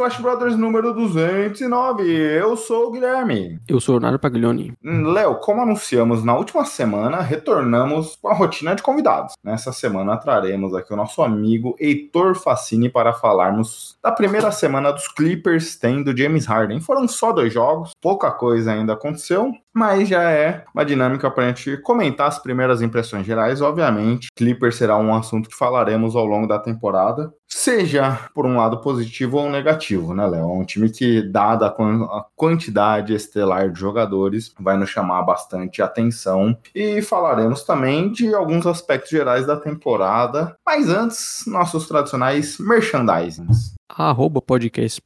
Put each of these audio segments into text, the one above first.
Splash Brothers número 209. Eu sou o Guilherme. Eu sou o Leonardo Paglioni. Léo, como anunciamos na última semana, retornamos com a rotina de convidados. Nessa semana traremos aqui o nosso amigo Heitor Facini para falarmos da primeira semana dos Clippers tendo James Harden. Foram só dois jogos, pouca coisa ainda aconteceu, mas já é uma dinâmica para a gente comentar as primeiras impressões gerais. Obviamente, Clippers será um assunto que falaremos ao longo da temporada, seja por um lado positivo ou negativo, né, Léo? É um time que, dada a quantidade estelar de jogadores, vai nos chamar bastante atenção. E falaremos também de alguns aspectos gerais da temporada, mas antes, nossos tradicionais merchandisings arroba podcast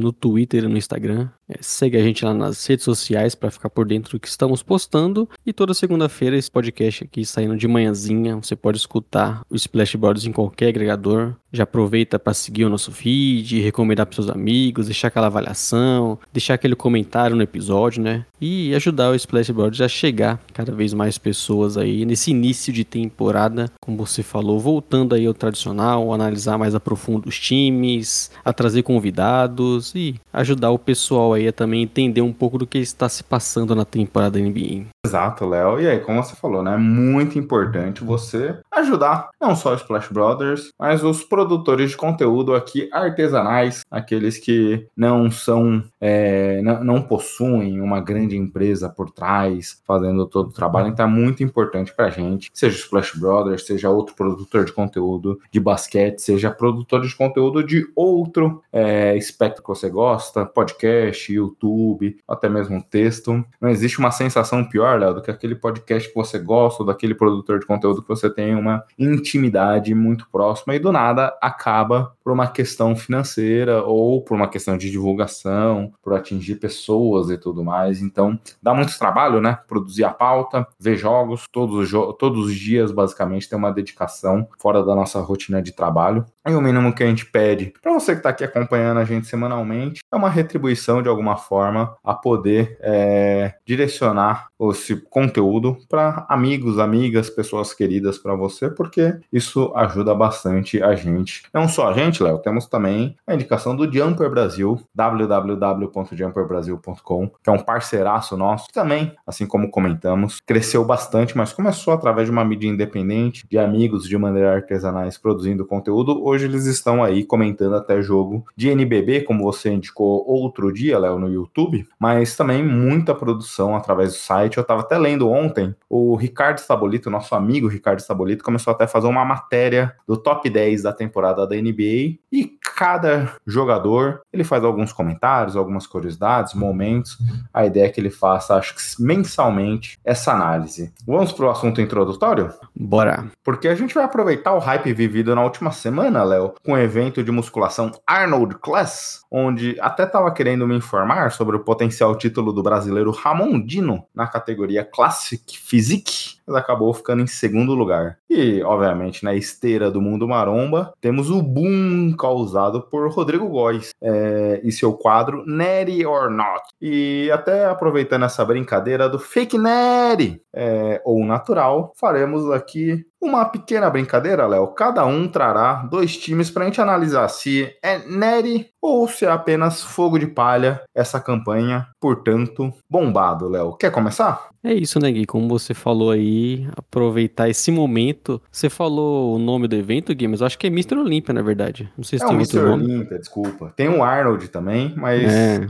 no Twitter e no Instagram. É, segue a gente lá nas redes sociais para ficar por dentro do que estamos postando. E toda segunda-feira esse podcast aqui saindo de manhãzinha. Você pode escutar o Splash Brothers em qualquer agregador. Já aproveita para seguir o nosso feed, recomendar para seus amigos, deixar aquela avaliação, deixar aquele comentário no episódio, né? E ajudar o Splash a chegar cada vez mais pessoas aí nesse início de temporada, como você falou, voltando aí ao tradicional, analisar mais a profundo os times, a trazer convidados e ajudar o pessoal aí a também entender um pouco do que está se passando na temporada NBA. Exato, Léo. E aí, como você falou, né? É muito importante você ajudar não só os Splash Brothers, mas os produtores de conteúdo aqui artesanais, aqueles que não são, é, não, não, possuem uma grande empresa por trás fazendo todo o trabalho. Então é muito importante pra gente, seja o Splash Brothers, seja outro produtor de conteúdo de basquete, seja produtor de conteúdo de outro é, espectro que você gosta, podcast, YouTube, até mesmo texto. Não existe uma sensação pior melhor, Léo, do que aquele podcast que você gosta, ou daquele produtor de conteúdo que você tem uma intimidade muito próxima e do nada acaba por uma questão financeira ou por uma questão de divulgação, por atingir pessoas e tudo mais. Então, dá muito trabalho, né? Produzir a pauta, ver jogos, todos os, jo todos os dias, basicamente, tem uma dedicação fora da nossa rotina de trabalho. E o mínimo que a gente pede para você que está aqui acompanhando a gente semanalmente é uma retribuição de alguma forma a poder é, direcionar esse conteúdo para amigos, amigas, pessoas queridas para você, porque isso ajuda bastante a gente. Não só a gente, Léo, temos também a indicação do Jumper Brasil, www.jumperbrasil.com, que é um parceiraço nosso, que também, assim como comentamos, cresceu bastante, mas começou através de uma mídia independente, de amigos de maneira artesanais produzindo conteúdo hoje eles estão aí comentando até jogo de NBB, como você indicou outro dia, Léo, no YouTube, mas também muita produção através do site. Eu estava até lendo ontem, o Ricardo Stabolito, nosso amigo Ricardo Stabolito, começou até a fazer uma matéria do top 10 da temporada da NBA e cada jogador, ele faz alguns comentários, algumas curiosidades, momentos. A ideia é que ele faça, acho que mensalmente, essa análise. Vamos para o assunto introdutório? Bora. Porque a gente vai aproveitar o hype vivido na última semana, Léo, com o evento de musculação Arnold Class, onde até estava querendo me informar sobre o potencial título do brasileiro Ramon Dino na categoria Classic Physique, mas acabou ficando em segundo lugar. E, obviamente, na esteira do mundo maromba, temos o boom causado por Rodrigo Góes é, e seu quadro Neri or Not. E até aproveitando essa brincadeira do fake Neri, é, ou natural, faremos aqui uma pequena brincadeira, Léo. Cada um trará dois times para a gente analisar se é Neri ou se é apenas fogo de palha essa campanha, portanto, bombado, Léo. Quer começar? É isso, né, Gui? Como você falou aí, aproveitar esse momento. Você falou o nome do evento, Gui, mas eu acho que é Mr. Olímpia, na verdade. Não sei se é tem outro nome. Olímpia, desculpa. Tem o Arnold também, mas é.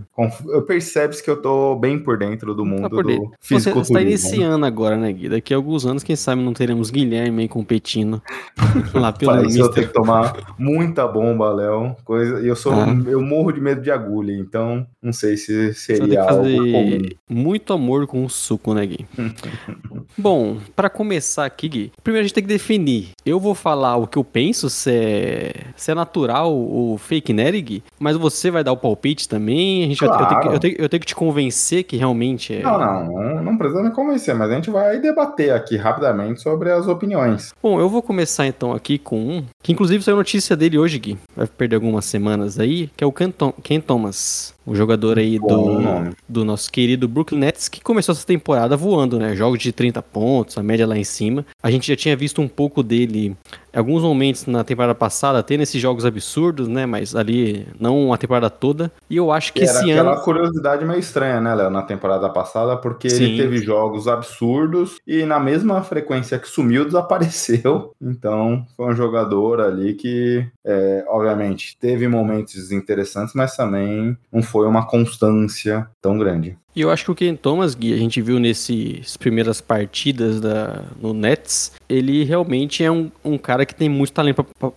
eu percebes que eu tô bem por dentro do mundo tá do fisiculturismo. Você está iniciando agora, né, Gui? Daqui a alguns anos, quem sabe não teremos Guilherme também competindo lá pelo Para isso eu Mister. tenho que tomar muita bomba, Léo. Coisa... E eu sou, Ah. eu morro de medo de agulha, então não sei se seria algo comum. muito amor com o suco, né, Gui? Bom, pra começar aqui, Gui, primeiro a gente tem que definir. Eu vou falar o que eu penso, se é, se é natural ou fake nerd, Gui, mas você vai dar o palpite também. A gente vai- eu, tenho que, Claro. eu, tenho, eu tenho que te convencer que realmente é. Não, não, não, não precisa me convencer, mas a gente vai debater aqui rapidamente sobre as opiniões. Bom, eu vou começar então aqui com um, que inclusive saiu notícia dele hoje, Gui. Vai perder algumas semanas aí, que é o Ken, Tom- Ken Thomas. O jogador aí Bom do, do nosso querido Brooklyn Nets, que começou essa temporada voando, né? Jogos de 30 pontos, a média lá em cima. A gente já tinha visto um pouco dele alguns momentos na temporada passada, tendo esses jogos absurdos, né? Mas ali, não a temporada toda. E eu acho que Era esse aquela ano. curiosidade meio estranha, né, Léo, na temporada passada, porque Sim. ele teve jogos absurdos e na mesma frequência que sumiu, desapareceu. Então, foi um jogador ali que, é, obviamente, teve momentos interessantes, mas também não foi uma constância tão grande. E eu acho que o Ken Thomas, Gui, a gente viu nessas primeiras partidas da, no Nets, ele realmente é um, um cara que tem muito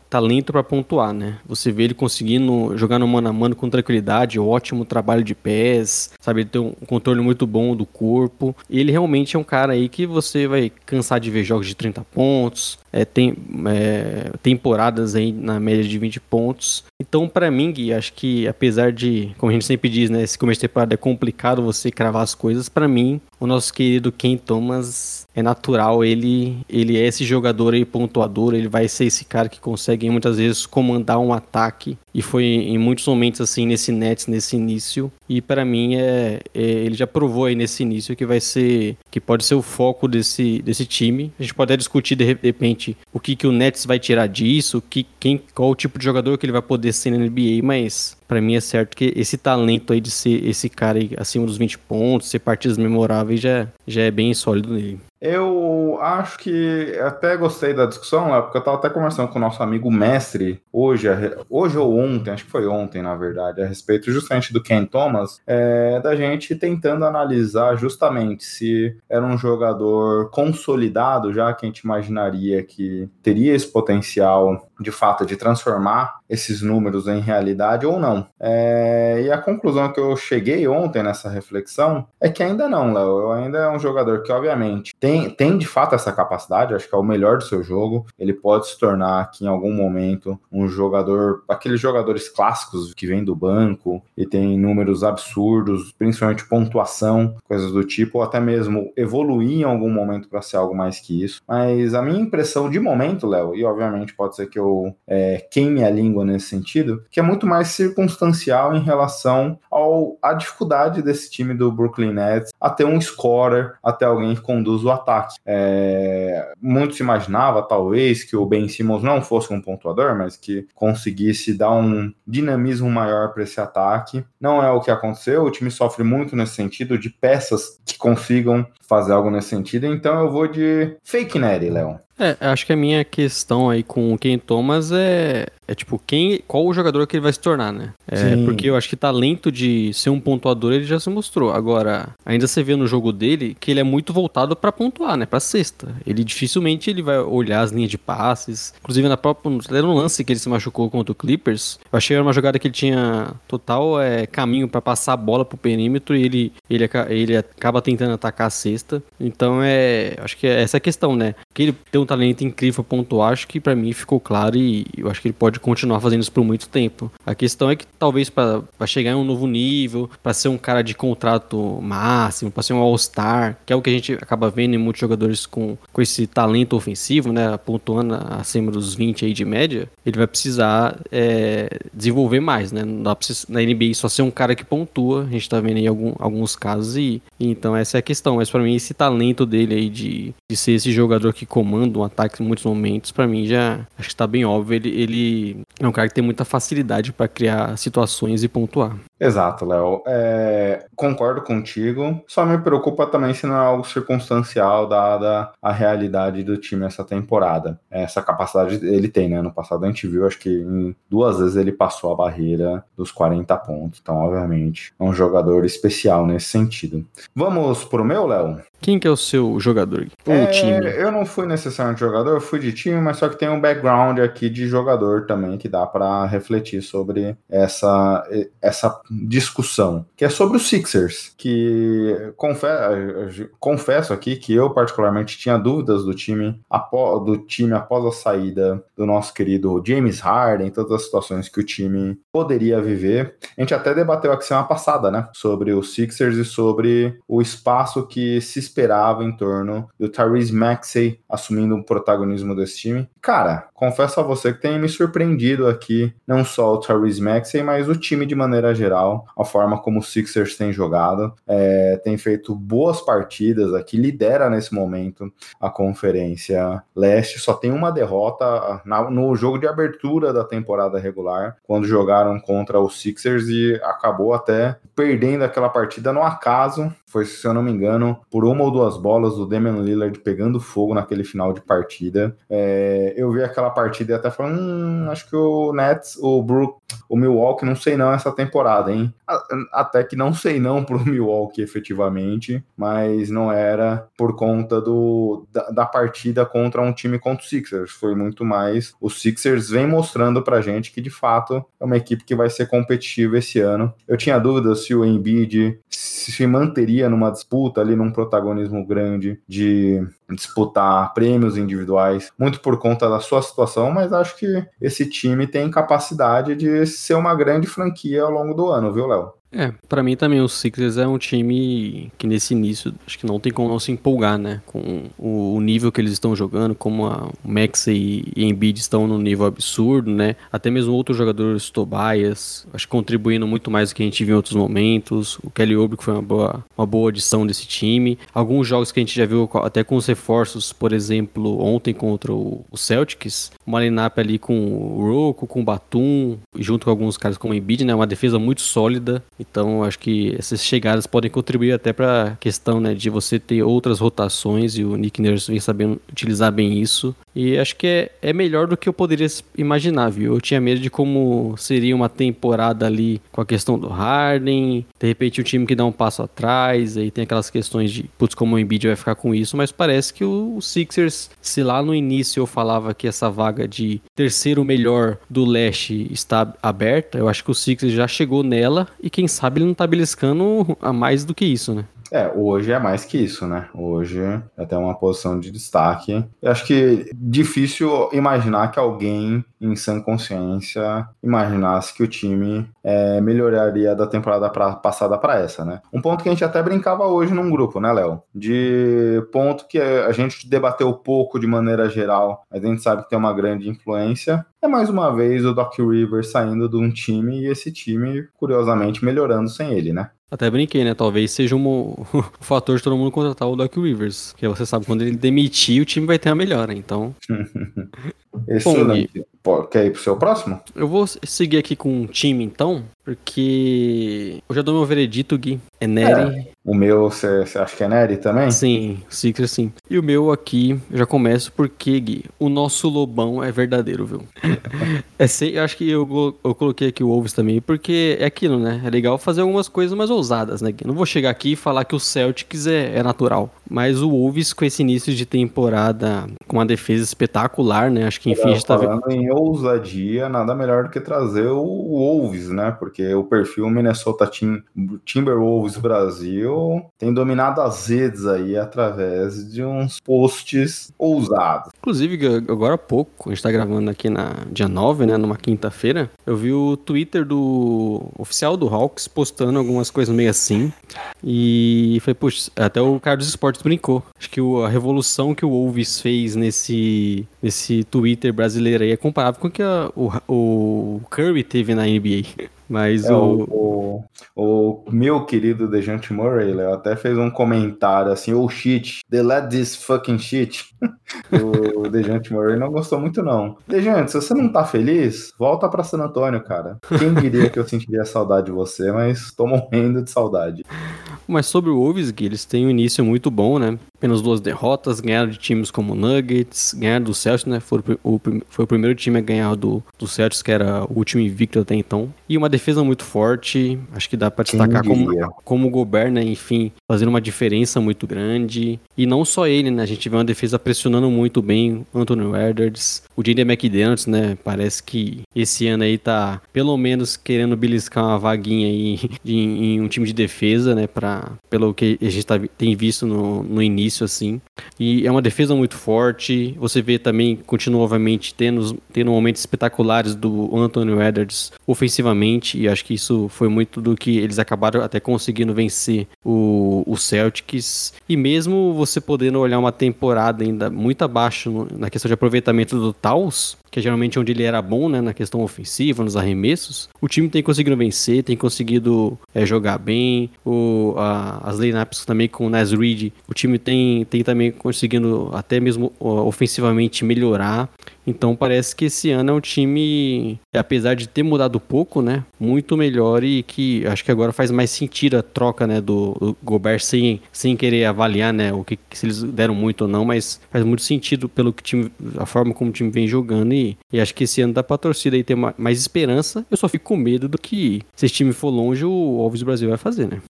talento para pontuar, né? Você vê ele conseguindo jogar no mano a mano com tranquilidade, ótimo trabalho de pés, sabe? Ele tem um controle muito bom do corpo. Ele realmente é um cara aí que você vai cansar de ver jogos de 30 pontos, é, tem é, temporadas aí na média de 20 pontos. Então, pra mim, Gui, acho que apesar de, como a gente sempre diz, né, esse começo de temporada é complicado você cravar as coisas, pra mim, o nosso querido Ken Thomas é natural, ele ele é esse jogador aí pontuador, ele vai ser esse cara que consegue muitas vezes comandar um ataque e foi em muitos momentos assim nesse Nets nesse início e pra mim é, é- ele já provou aí nesse início que vai ser que pode ser o foco desse, desse time. A gente pode até discutir de repente o que que o Nets vai tirar disso, que quem qual o tipo de jogador que ele vai poder ser na NBA, mas Pra mim é certo que esse talento aí de ser esse cara acima dos 20 pontos, ser partidas memoráveis, já, já é bem sólido nele. Eu acho que até gostei da discussão, Léo, porque eu tava até conversando com o nosso amigo mestre hoje, hoje ou ontem, acho que foi ontem, na verdade, a respeito justamente do Ken Thomas, é, da gente tentando analisar justamente se era um jogador consolidado, já que a gente imaginaria que teria esse potencial de fato de transformar esses números em realidade ou não. É, e a conclusão que eu cheguei ontem nessa reflexão é que ainda não, Léo. Ainda é um jogador que, obviamente, tem, tem de fato essa capacidade, acho que é o melhor do seu jogo. Ele pode se tornar aqui em algum momento um jogador, aqueles jogadores clássicos que vêm do banco e tem números absurdos, principalmente pontuação, coisas do tipo, ou até mesmo evoluir em algum momento para ser algo mais que isso. Mas a minha impressão de momento, Léo, e obviamente pode ser que eu é, queime a língua nesse sentido, que é muito mais circunstancial em relação ao, à dificuldade desse time do Brooklyn Nets a ter um scorer, até alguém que conduz o ataque. É, muito se imaginava, talvez, que o Ben Simmons não fosse um pontuador, mas que conseguisse dar um dinamismo maior para esse ataque. Não é o que aconteceu, o time sofre muito nesse sentido, de peças que consigam fazer algo nesse sentido, então eu vou de fake Neri, Léo. É, acho que a minha questão aí com o Ken Thomas é, é tipo, quem, qual o jogador que ele vai se tornar, né? É, Sim. porque eu acho que talento de ser um pontuador ele já se mostrou. Agora, ainda você vê no jogo dele que ele é muito voltado pra pontuar, né? Pra cesta. Ele dificilmente ele vai olhar as linhas de passes. Inclusive, na própria, um lance que ele se machucou contra o Clippers. Eu achei que era uma jogada que ele tinha total é, caminho pra passar a bola pro perímetro e ele, ele, ele acaba tentando atacar a cesta. Então, é, acho que é essa a questão, né? Que ele tem um talento incrível pontuar, acho que pra mim ficou claro e eu acho que ele pode continuar fazendo isso por muito tempo. A questão é que talvez pra chegar em um novo nível, pra ser um cara de contrato máximo, pra ser um All-Star, que é o que a gente acaba vendo em muitos jogadores com, com esse talento ofensivo, né, pontuando acima dos 20 aí de média, ele vai precisar é, desenvolver mais, né? Não dá pra você, na NBA só ser um cara que pontua, a gente tá vendo aí algum, alguns casos e, e então essa é a questão, mas pra mim esse talento dele aí de, de ser esse jogador que comanda um ataque em muitos momentos, pra mim já acho que tá bem óbvio, ele, ele é um cara que tem muita facilidade pra criar situações e pontuar. Exato, Léo. É, concordo contigo. Só me preocupa também se não é algo circunstancial, dada a realidade do time essa temporada. Essa capacidade ele tem, né? No passado a gente viu, acho que em duas vezes ele passou a barreira dos 40 pontos. Então, obviamente, é um jogador especial nesse sentido. Vamos pro meu, Léo? Quem que é o seu jogador? Ou É, time? Eu não fui necessariamente jogador, eu fui de time, mas só que tem um background aqui de jogador também que dá pra refletir sobre essa, essa discussão, que é sobre os Sixers, que confe- confesso aqui que eu particularmente tinha dúvidas do time, apó- do time após a saída do nosso querido James Harden, todas as situações que o time poderia viver. A gente até debateu aqui semana passada, né, sobre os Sixers e sobre o espaço que se esperava em torno do Tyrese Maxey assumindo o protagonismo desse time. Cara, confesso a você que tem me surpreendido aqui, não só o Tyrese Maxey, mas o time de maneira geral, a forma como os Sixers têm jogado, é, tem feito boas partidas aqui, lidera nesse momento a Conferência Leste, só tem uma derrota na- no jogo de abertura da temporada regular, quando jogaram contra os Sixers e acabou até perdendo aquela partida no acaso. Foi, se eu não me engano, por uma ou duas bolas do Damian Lillard pegando fogo naquele final de partida. É, eu vi aquela partida e até falei, hum, acho que o Nets, o Brook, o Milwaukee, não sei não essa temporada, hein? Até que não sei não pro Milwaukee efetivamente, mas não era por conta do, da, da partida contra um time contra o Sixers. Foi muito mais. Os Sixers vem mostrando pra gente que de fato é uma equipe que vai ser competitiva esse ano. Eu tinha dúvidas se o Embiid se manteria numa disputa ali, num protagonismo grande de disputar prêmios individuais, muito por conta da sua situação, mas acho que esse time tem capacidade de ser uma grande franquia ao longo do ano, viu, Léo? É, pra mim também o Sixers é um time que nesse início acho que não tem como não se empolgar, né? Com o, o nível que eles estão jogando, como a Max e, e Embiid estão num nível absurdo, né? Até mesmo outros jogadores, Tobias, acho que contribuindo muito mais do que a gente viu em outros momentos. O Kelly Oubre que foi uma boa, uma boa adição desse time. Alguns jogos que a gente já viu até com os reforços, por exemplo, ontem contra o, Celtics, uma lineup ali com o Rocco, com o Batum, junto com alguns caras como o Embiid, né? Uma defesa muito sólida. Então, acho que essas chegadas podem contribuir até para a questão, né, de você ter outras rotações e o Nick Nurse vem sabendo utilizar bem isso. E acho que é, é melhor do que eu poderia imaginar, viu? Eu tinha medo de como seria uma temporada ali com a questão do Harden, de repente o time que dá um passo atrás, aí tem aquelas questões de, putz, como o Embiid vai ficar com isso, mas parece que o, Sixers, se lá no início eu falava que essa vaga de terceiro melhor do leste está aberta, eu acho que o Sixers já chegou nela e quem sabe ele não tá beliscando a mais do que isso, né? É, hoje é mais que isso, né? Hoje é até uma posição de destaque. Eu acho que difícil imaginar que alguém em sã consciência imaginasse que o time é, melhoraria da temporada pra- passada para essa, né? Um ponto que a gente até brincava hoje num grupo, né, Léo? De ponto que a gente debateu pouco de maneira geral, mas a gente sabe que tem uma grande influência. É mais uma vez o Doc Rivers saindo de um time e esse time, curiosamente, melhorando sem ele, né? Até brinquei, né? Talvez seja um, o fator de todo mundo contratar o Doc Rivers. Porque você sabe, quando ele demitir, o time vai ter a melhora. Então, Excelente. Pô, quer ir pro seu próximo? eu vou seguir aqui com um time, então. Porque eu já dou meu veredito, Gui. É Nery. O meu, você acha que é Nery também? Sim, Sixers sim. E o meu aqui, eu já começo porque, Gui, o nosso Lobão é verdadeiro, viu? é, eu acho que eu, eu coloquei aqui o Wolves também, porque é aquilo, né? É legal fazer algumas coisas mais ousadas, né, Gui? Não vou chegar aqui e falar que o Celtics é, é natural. Mas o Wolves, com esse início de temporada, com uma defesa espetacular, né? Acho que enfim, a gente tá vendo. Em ousadia, nada melhor do que trazer o Wolves, né? Porque o perfil Minnesota Tim- Timberwolves Brasil tem dominado as redes aí através de uns posts ousados. Inclusive, agora há pouco, a gente tá gravando aqui na dia 9, né? Numa quinta-feira, eu vi o Twitter do oficial do Hawks postando algumas coisas meio assim. E foi, puxa, até o Carlos Esportes brincou. Acho que a revolução que o Wolves fez nesse, nesse Twitter brasileiro aí é comparável com o que a- o, o Curry teve na NBA. Mas É, o, o, o, meu querido Dejante Murray, Léo, até fez um comentário assim, oh shit, they let this fucking shit. o Dejante Murray não gostou muito não. Dejante, se você não tá feliz, volta pra San Antônio, cara. Quem diria que eu sentiria saudade de você, mas tô morrendo de saudade. Mas sobre o Wolves, Gui, eles têm um início muito bom, né? Apenas duas derrotas, ganharam de times como Nuggets, ganharam do Celtics, né? Foi o, foi o primeiro time a ganhar do, do Celtics, que era o último invicto até então. E uma defesa muito forte, acho que dá para destacar como, como o Gobert, né? Enfim, fazendo uma diferença muito grande. E não só ele, né? A gente vê uma defesa pressionando muito bem Anthony Edwards, o J.D. McDaniels, né? Parece que esse ano aí tá, pelo menos, querendo beliscar uma vaguinha aí em, em um time de defesa, né? Pra, pelo que a gente tá, tem visto no, no início, assim. E é uma defesa muito forte. Você vê também, continuamente, tendo, tendo momentos espetaculares do Anthony Edwards ofensivamente. E acho que isso foi muito do que eles acabaram até conseguindo vencer o, o Celtics. E mesmo você podendo olhar uma temporada ainda muito abaixo no, na questão de aproveitamento do Taos, que é geralmente onde ele era bom, né, na questão ofensiva, nos arremessos, o time tem conseguido vencer, tem conseguido é, jogar bem, o, a, as lineups também com o Nas Reed, o time tem, tem também conseguindo até mesmo ofensivamente melhorar, então parece que esse ano é um time, apesar de ter mudado pouco, né, muito melhor e que acho que agora faz mais sentido a troca, né, do, do Gobert sem, sem querer avaliar, né, o que se eles deram muito ou não, mas faz muito sentido pelo que time, a forma como o time vem jogando e, e acho que esse ano dá pra torcida aí ter uma, mais esperança. Eu só fico com medo do que se esse time for longe, o Alves Brasil vai fazer, né?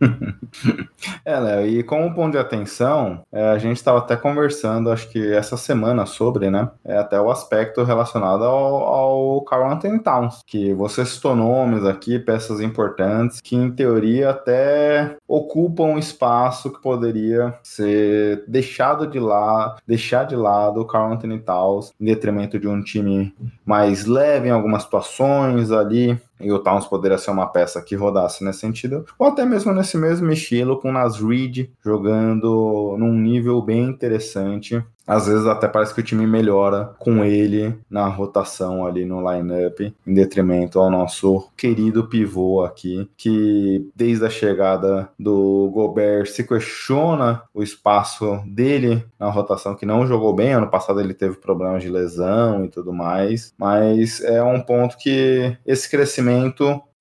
é, Léo, e como ponto de atenção, é, a gente estava até conversando, acho que essa semana sobre, né, é, até o aspecto relacionado ao, ao Carl Anthony Towns, que você citou nomes aqui, peças importantes, que em teoria até ocupam espaço que poderia ser deixado de lado, deixar de lado o Carl Anthony Towns, em detrimento de um time mais leve em algumas situações ali, e o Towns poderia ser uma peça que rodasse nesse sentido, ou até mesmo nesse mesmo estilo, com o Nas Reed jogando num nível bem interessante às vezes até parece que o time melhora com ele na rotação ali no lineup, em detrimento ao nosso querido pivô aqui, que desde a chegada do Gobert se questiona o espaço dele na rotação, que não jogou bem. Ano passado ele teve problemas de lesão e tudo mais, mas é um ponto que esse crescimento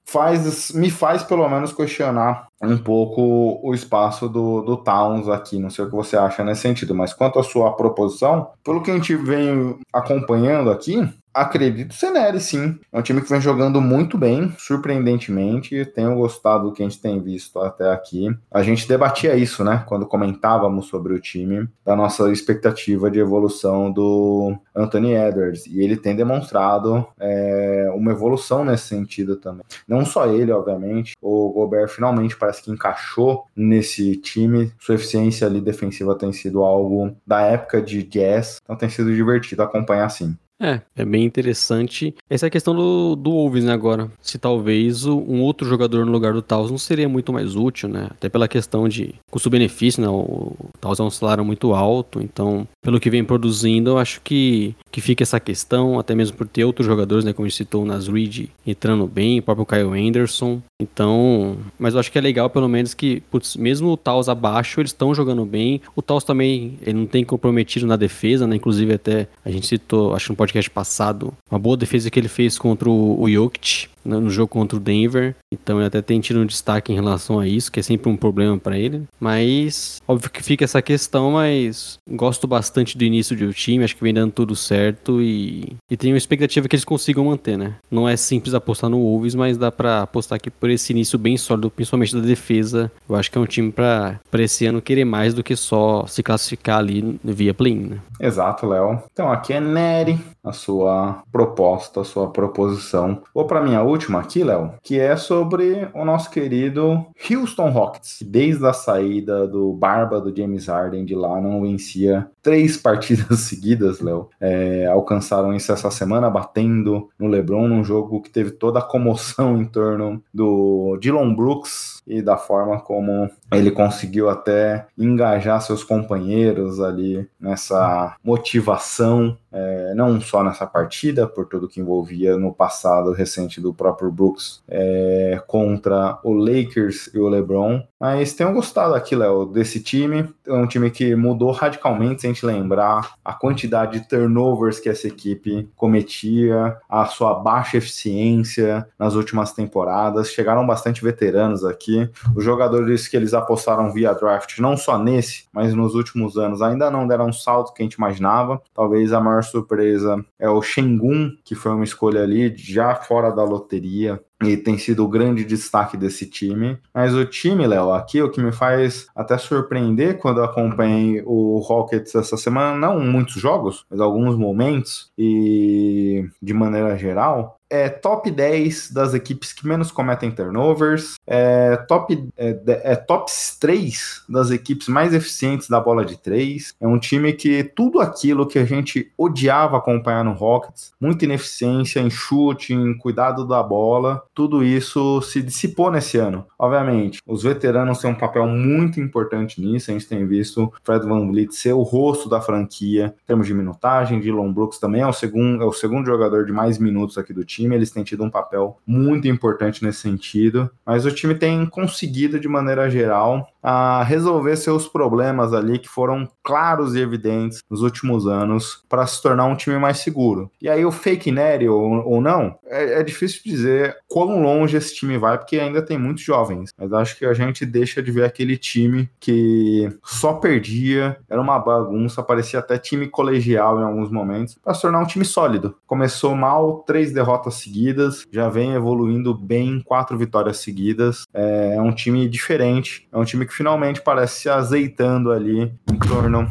faz, me faz pelo menos questionar um pouco o espaço do, do Towns aqui. Não sei o que você acha nesse sentido, mas quanto à sua proposição, pelo que a gente vem acompanhando aqui, acredito ser Nery, sim. É um time que vem jogando muito bem, surpreendentemente. Tenho gostado do que a gente tem visto até aqui. A gente debatia isso, né? Quando comentávamos sobre o time, da nossa expectativa de evolução do Anthony Edwards. E ele tem demonstrado é, uma evolução nesse sentido também. Não só ele, obviamente. O Gobert finalmente parece que encaixou nesse time. Sua eficiência ali defensiva tem sido algo da época de Jazz. Então tem sido divertido acompanhar assim. É, é bem interessante. Essa é a questão do, do Wolves, né, agora. Se talvez um outro jogador no lugar do Taos não seria muito mais útil, né? Até pela questão de custo-benefício, né? O Taos é um salário muito alto, então, pelo que vem produzindo, eu acho que, que fica essa questão, até mesmo por ter outros jogadores, né? Como a gente citou, o Nasrid entrando bem, o próprio Kyle Anderson. Então, mas eu acho que é legal, pelo menos, que, putz, mesmo o Taos abaixo, eles estão jogando bem. O Taos também, ele não tem comprometido na defesa, né? Inclusive, até a gente citou, acho que no podcast passado, uma boa defesa que ele fez contra o, o Jokic no jogo contra o Denver. Então ele até tem tido um destaque em relação a isso, que é sempre um problema para ele. Mas óbvio que fica essa questão, mas gosto bastante do início do time, acho que vem dando tudo certo e, e tenho expectativa que eles consigam manter, né? Não é simples apostar no Wolves, mas dá para apostar aqui por esse início bem sólido, principalmente da defesa. Eu acho que é um time para esse ano querer mais do que só se classificar ali via play-in, né? Exato, Léo. Então aqui é Nery, a sua proposta, a sua proposição. Vou para minha última aqui, Léo, que é sobre o nosso querido Houston Rockets. Desde a saída do Barba do James Harden de lá, não vencia três partidas seguidas, Léo. É, alcançaram isso essa semana, batendo no LeBron num jogo que teve toda a comoção em torno do Dylan Brooks e da forma como ele conseguiu até engajar seus companheiros ali nessa motivação, é, não só nessa partida, por tudo que envolvia no passado recente do próprio Brooks é, contra o Lakers e o LeBron. Mas tenho gostado aqui, Léo, desse time. É um time que mudou radicalmente, se a gente lembrar a quantidade de turnovers que essa equipe cometia, a sua baixa eficiência nas últimas temporadas. Chegaram bastante veteranos aqui que os jogadores que eles apostaram via draft, não só nesse, mas nos últimos anos, ainda não deram um salto que a gente imaginava. Talvez a maior surpresa é o Shengun, que foi uma escolha ali já fora da loteria e tem sido o grande destaque desse time. Mas o time, Léo, aqui o que me faz até surpreender quando eu acompanhei o Rockets essa semana, não muitos jogos, mas alguns momentos, e de maneira geral, é top 10 das equipes que menos cometem turnovers, é top, é, é tops 3 das equipes mais eficientes da bola de 3. É um time que tudo aquilo que a gente odiava acompanhar no Rockets, muita ineficiência em chute, em cuidado da bola, tudo isso se dissipou nesse ano. Obviamente, os veteranos têm um papel muito importante nisso, a gente tem visto Fred Van Vliet ser o rosto da franquia em termos de minutagem, Dylan Brooks também é o segundo, é o segundo jogador de mais minutos aqui do time time, eles têm tido um papel muito importante nesse sentido, mas o time tem conseguido, de maneira geral, a resolver seus problemas ali que foram claros e evidentes nos últimos anos para se tornar um time mais seguro. E aí o fake Nery ou, ou não, é, é, difícil dizer quão longe esse time vai, porque ainda tem muitos jovens, mas acho que a gente deixa de ver aquele time que só perdia, era uma bagunça, parecia até time colegial em alguns momentos, para se tornar um time sólido. Começou mal, três derrotas seguidas, já vem evoluindo bem, quatro vitórias seguidas. É, é um time diferente, é um time que finalmente parece se azeitando ali em torno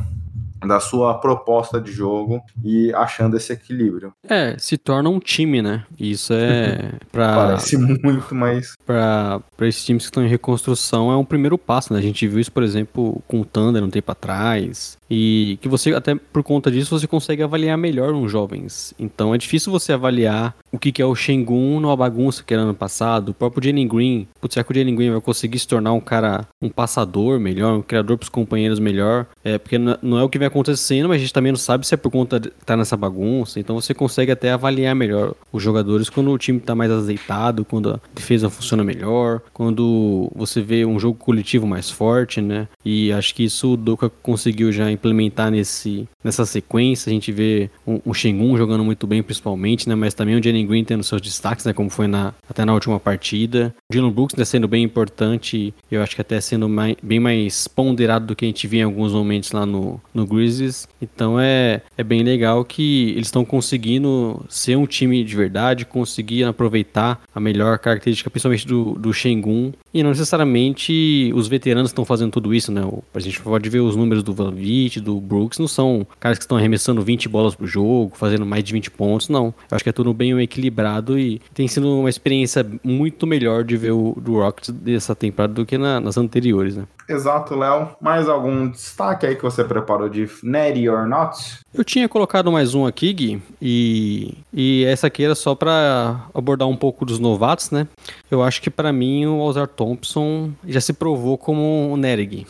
da sua proposta de jogo e achando esse equilíbrio. É, se torna um time, né? Isso é para parece muito, mas para para esses times que estão em reconstrução é um primeiro passo, né? A gente viu isso, por exemplo, com o Thunder um tempo atrás e que você até por conta disso você consegue avaliar melhor uns jovens. Então é difícil você avaliar o que, que é o Shengun numa bagunça que era ano passado. O próprio Jalen Green, putz, será que o Jalen Green vai conseguir se tornar um cara, um passador melhor, um criador para os companheiros melhor? É porque não é o que vai acontecendo, mas a gente também não sabe se é por conta de estar tá nessa bagunça. Então você consegue até avaliar melhor os jogadores quando o time está mais azeitado, quando a defesa funciona melhor, quando você vê um jogo coletivo mais forte, né? E acho que isso o Doka conseguiu já implementar nesse, nessa sequência. A gente vê o, o Shengun jogando muito bem, principalmente, né? Mas também o Jalen Green tendo seus destaques, né? Como foi na, até na última partida. O Dylan Brooks né, sendo bem importante, eu acho que até sendo mais, bem mais ponderado do que a gente via em alguns momentos lá no, no Grizzlies. Então é, é bem legal que eles estão conseguindo ser um time de verdade, conseguir aproveitar a melhor característica, principalmente do, do Shengun. E não necessariamente os veteranos estão fazendo tudo isso, né? A gente pode ver os números do Van Vliet, do Brooks, não são caras que estão arremessando 20 bolas pro jogo, fazendo mais de 20 pontos, não. Eu acho que é tudo bem equilibrado e tem sido uma experiência muito melhor de ver o do Rockets dessa temporada do que na, nas anteriores, né? Exato, Léo. Mais algum destaque aí que você preparou de Natty or Not? Eu tinha colocado mais um aqui, Gui, e, e essa aqui era só para abordar um pouco dos novatos, né? Eu acho que para mim o Ozar Thompson já se provou como um Nerig.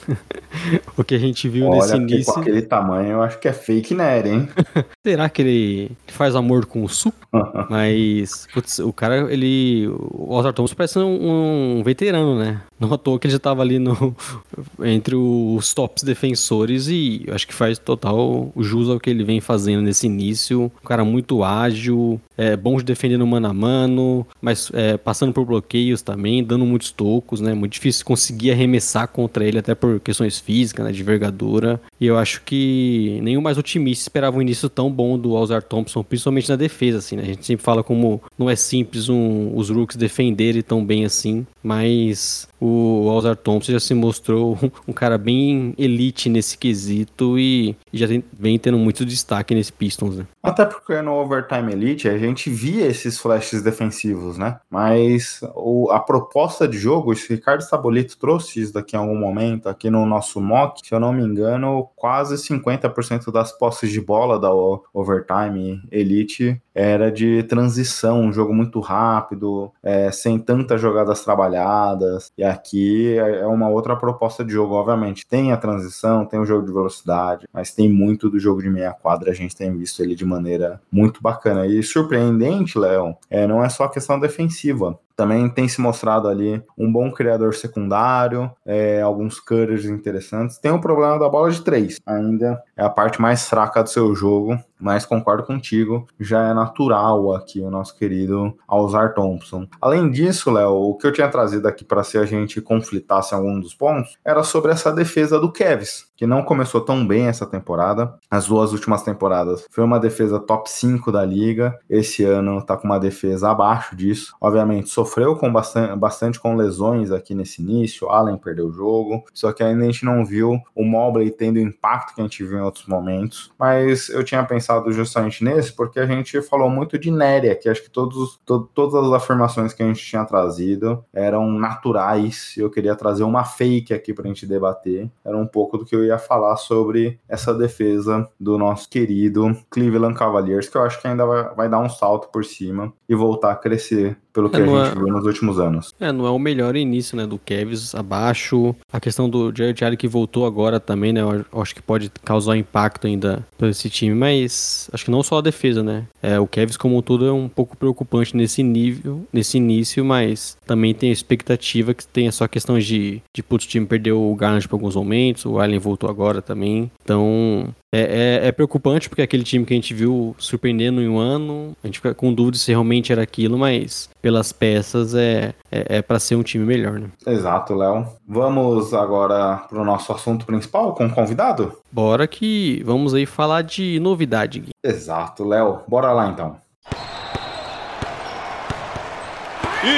o que a gente viu Olha, nesse início. Com aquele tamanho, eu acho que é fake Nery, hein? Será que ele faz amor com o suco? Mas, putz, o cara, ele. O Ozar Thompson parece um, um veterano, né? Não à toa que ele já tava ali no, entre os tops defensores e acho que faz total jus ao que ele vem fazendo nesse início. Um cara muito ágil, é bom de defender no mano a mano, mas é, passando por bloqueios também, dando muitos tocos, né? Muito difícil conseguir arremessar contra ele, até por questões físicas, né? De envergadura. E eu acho que nenhum mais otimista esperava um início tão bom do Alzar Thompson, principalmente na defesa, assim, né? A gente sempre fala como não é simples um, os rooks defenderem tão bem assim, mas o Alzar Thompson já se mostrou um cara bem elite nesse quesito e já tem, vem tendo muito destaque nesse Pistons, né? Até porque no Overtime Elite a gente via esses flashes defensivos, né? Mas o, a proposta de jogo, o Ricardo Sabolito trouxe isso daqui em algum momento, aqui no nosso mock, se eu não me engano, quase 50% das posses de bola da Overtime Elite era de transição, um jogo muito rápido, é, sem tantas jogadas trabalhadas. E aqui é, é uma outra proposta de jogo, obviamente. Tem a transição, tem o jogo de velocidade, mas tem muito do jogo de meia quadra. A gente tem visto ele de maneira muito bacana. E surpreendente, Léo, é, não é só questão defensiva. Também tem se mostrado ali um bom criador secundário, é, alguns cutters interessantes. Tem o problema da bola de três, ainda é a parte mais fraca do seu jogo, mas concordo contigo, já é natural aqui o nosso querido Alzar Thompson. Além disso, Léo, o que eu tinha trazido aqui para se a gente conflitasse algum dos pontos era sobre essa defesa do Kevs, que não começou tão bem essa temporada. As duas últimas temporadas foi uma defesa top 5 da liga. Esse ano tá com uma defesa abaixo disso. Obviamente, sofreu com bastante, bastante com lesões aqui nesse início. Allen perdeu o jogo. Só que ainda a gente não viu o Mobley tendo o impacto que a gente viu em outros momentos. Mas eu tinha pensado justamente nesse porque a gente falou muito de Néria, que acho que todos, to, todas as afirmações que a gente tinha trazido eram naturais. Eu queria trazer uma fake aqui pra gente debater. Era um pouco do que eu ia falar sobre essa defesa do nosso querido Cleveland Cavaliers, que eu acho que ainda vai, vai dar um salto por cima e voltar a crescer pelo que é, a gente é... viu nos últimos anos. É, não é o melhor início, né, do Kevs abaixo. A questão do Jared Allen que voltou agora também, né, eu acho que pode causar impacto ainda para esse time, mas acho que não só a defesa, né. É, o Kevs como um todo é um pouco preocupante nesse nível, nesse início, mas também tem a expectativa que tenha só questões de, de putz, o time perdeu o Garland por alguns momentos, o Allen voltou agora também, então é, é, é, preocupante porque aquele time que a gente viu surpreendendo em um ano, a gente fica com dúvida se realmente era aquilo, mas pelas peças é, é, é para ser um time melhor, né? Exato, Léo. Vamos agora para o nosso assunto principal com o convidado? Bora que vamos aí falar de novidade. Gui. Exato, Léo. Bora lá então.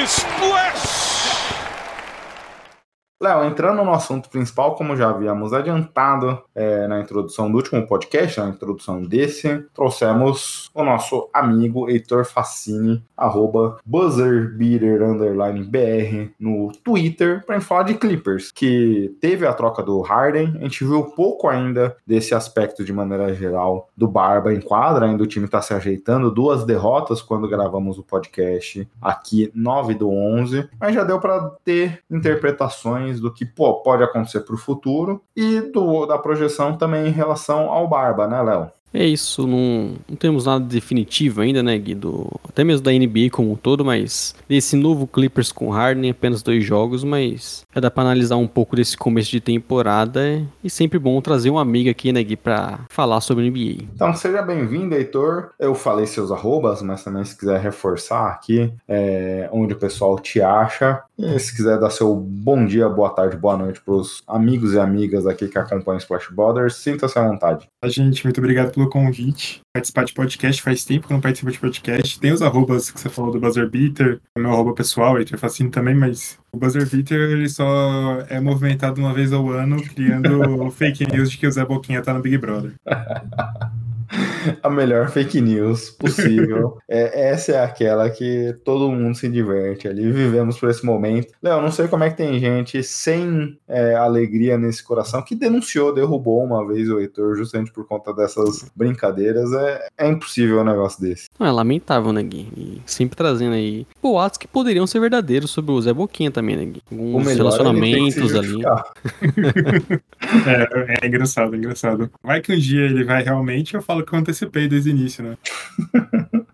Splash! Léo, entrando no assunto principal, como já havíamos adiantado é, na introdução do último podcast, na introdução desse, trouxemos o nosso amigo Heitor Facini, arroba buzzerbeater_br no Twitter, para falar de Clippers, que teve a troca do Harden, a gente viu pouco ainda desse aspecto de maneira geral do Barba em quadra, ainda o time está se ajeitando, duas derrotas quando gravamos o podcast aqui, 9 do 11, mas já deu para ter interpretações do que pô, pode acontecer para o futuro e do, da projeção também em relação ao Barba, né, Léo? É isso, não, não temos nada definitivo ainda, né, Guido? Até mesmo da NBA como um todo, mas desse novo Clippers com Harden, apenas dois jogos, mas já dá pra analisar um pouco desse começo de temporada e sempre bom trazer um amigo aqui, né, Gui, pra falar sobre NBA. Então seja bem-vindo, Heitor. Eu falei seus arrobas, mas também se quiser reforçar aqui é, onde o pessoal te acha, e se quiser dar seu bom dia, boa tarde, boa noite pros amigos e amigas aqui que acompanham Splash Brothers, sinta-se à vontade. A gente, muito obrigado pelo convite. Participar de podcast faz tempo que não participo de podcast. Tem os arrobas que você falou do Buzzer Beater, o meu arroba pessoal, Heitor Facino também, mas o Buzzer Beater ele só é movimentado uma vez ao ano, criando fake news de que o Zé Boquinha tá no Big Brother. a melhor fake news possível. é, essa é aquela que todo mundo se diverte ali. Vivemos por esse momento. Léo, não sei como é que tem gente sem é, alegria nesse coração que denunciou, derrubou uma vez o Heitor justamente por conta dessas brincadeiras. É, é impossível um negócio desse. Não, é lamentável, né, Gui? E sempre trazendo aí boatos que poderiam ser verdadeiros sobre o Zé Boquinha também, né? Alguns melhor, relacionamentos ali. é, é engraçado, é engraçado. Vai que um dia ele vai realmente, eu falo que eu antecipei desde o início, né?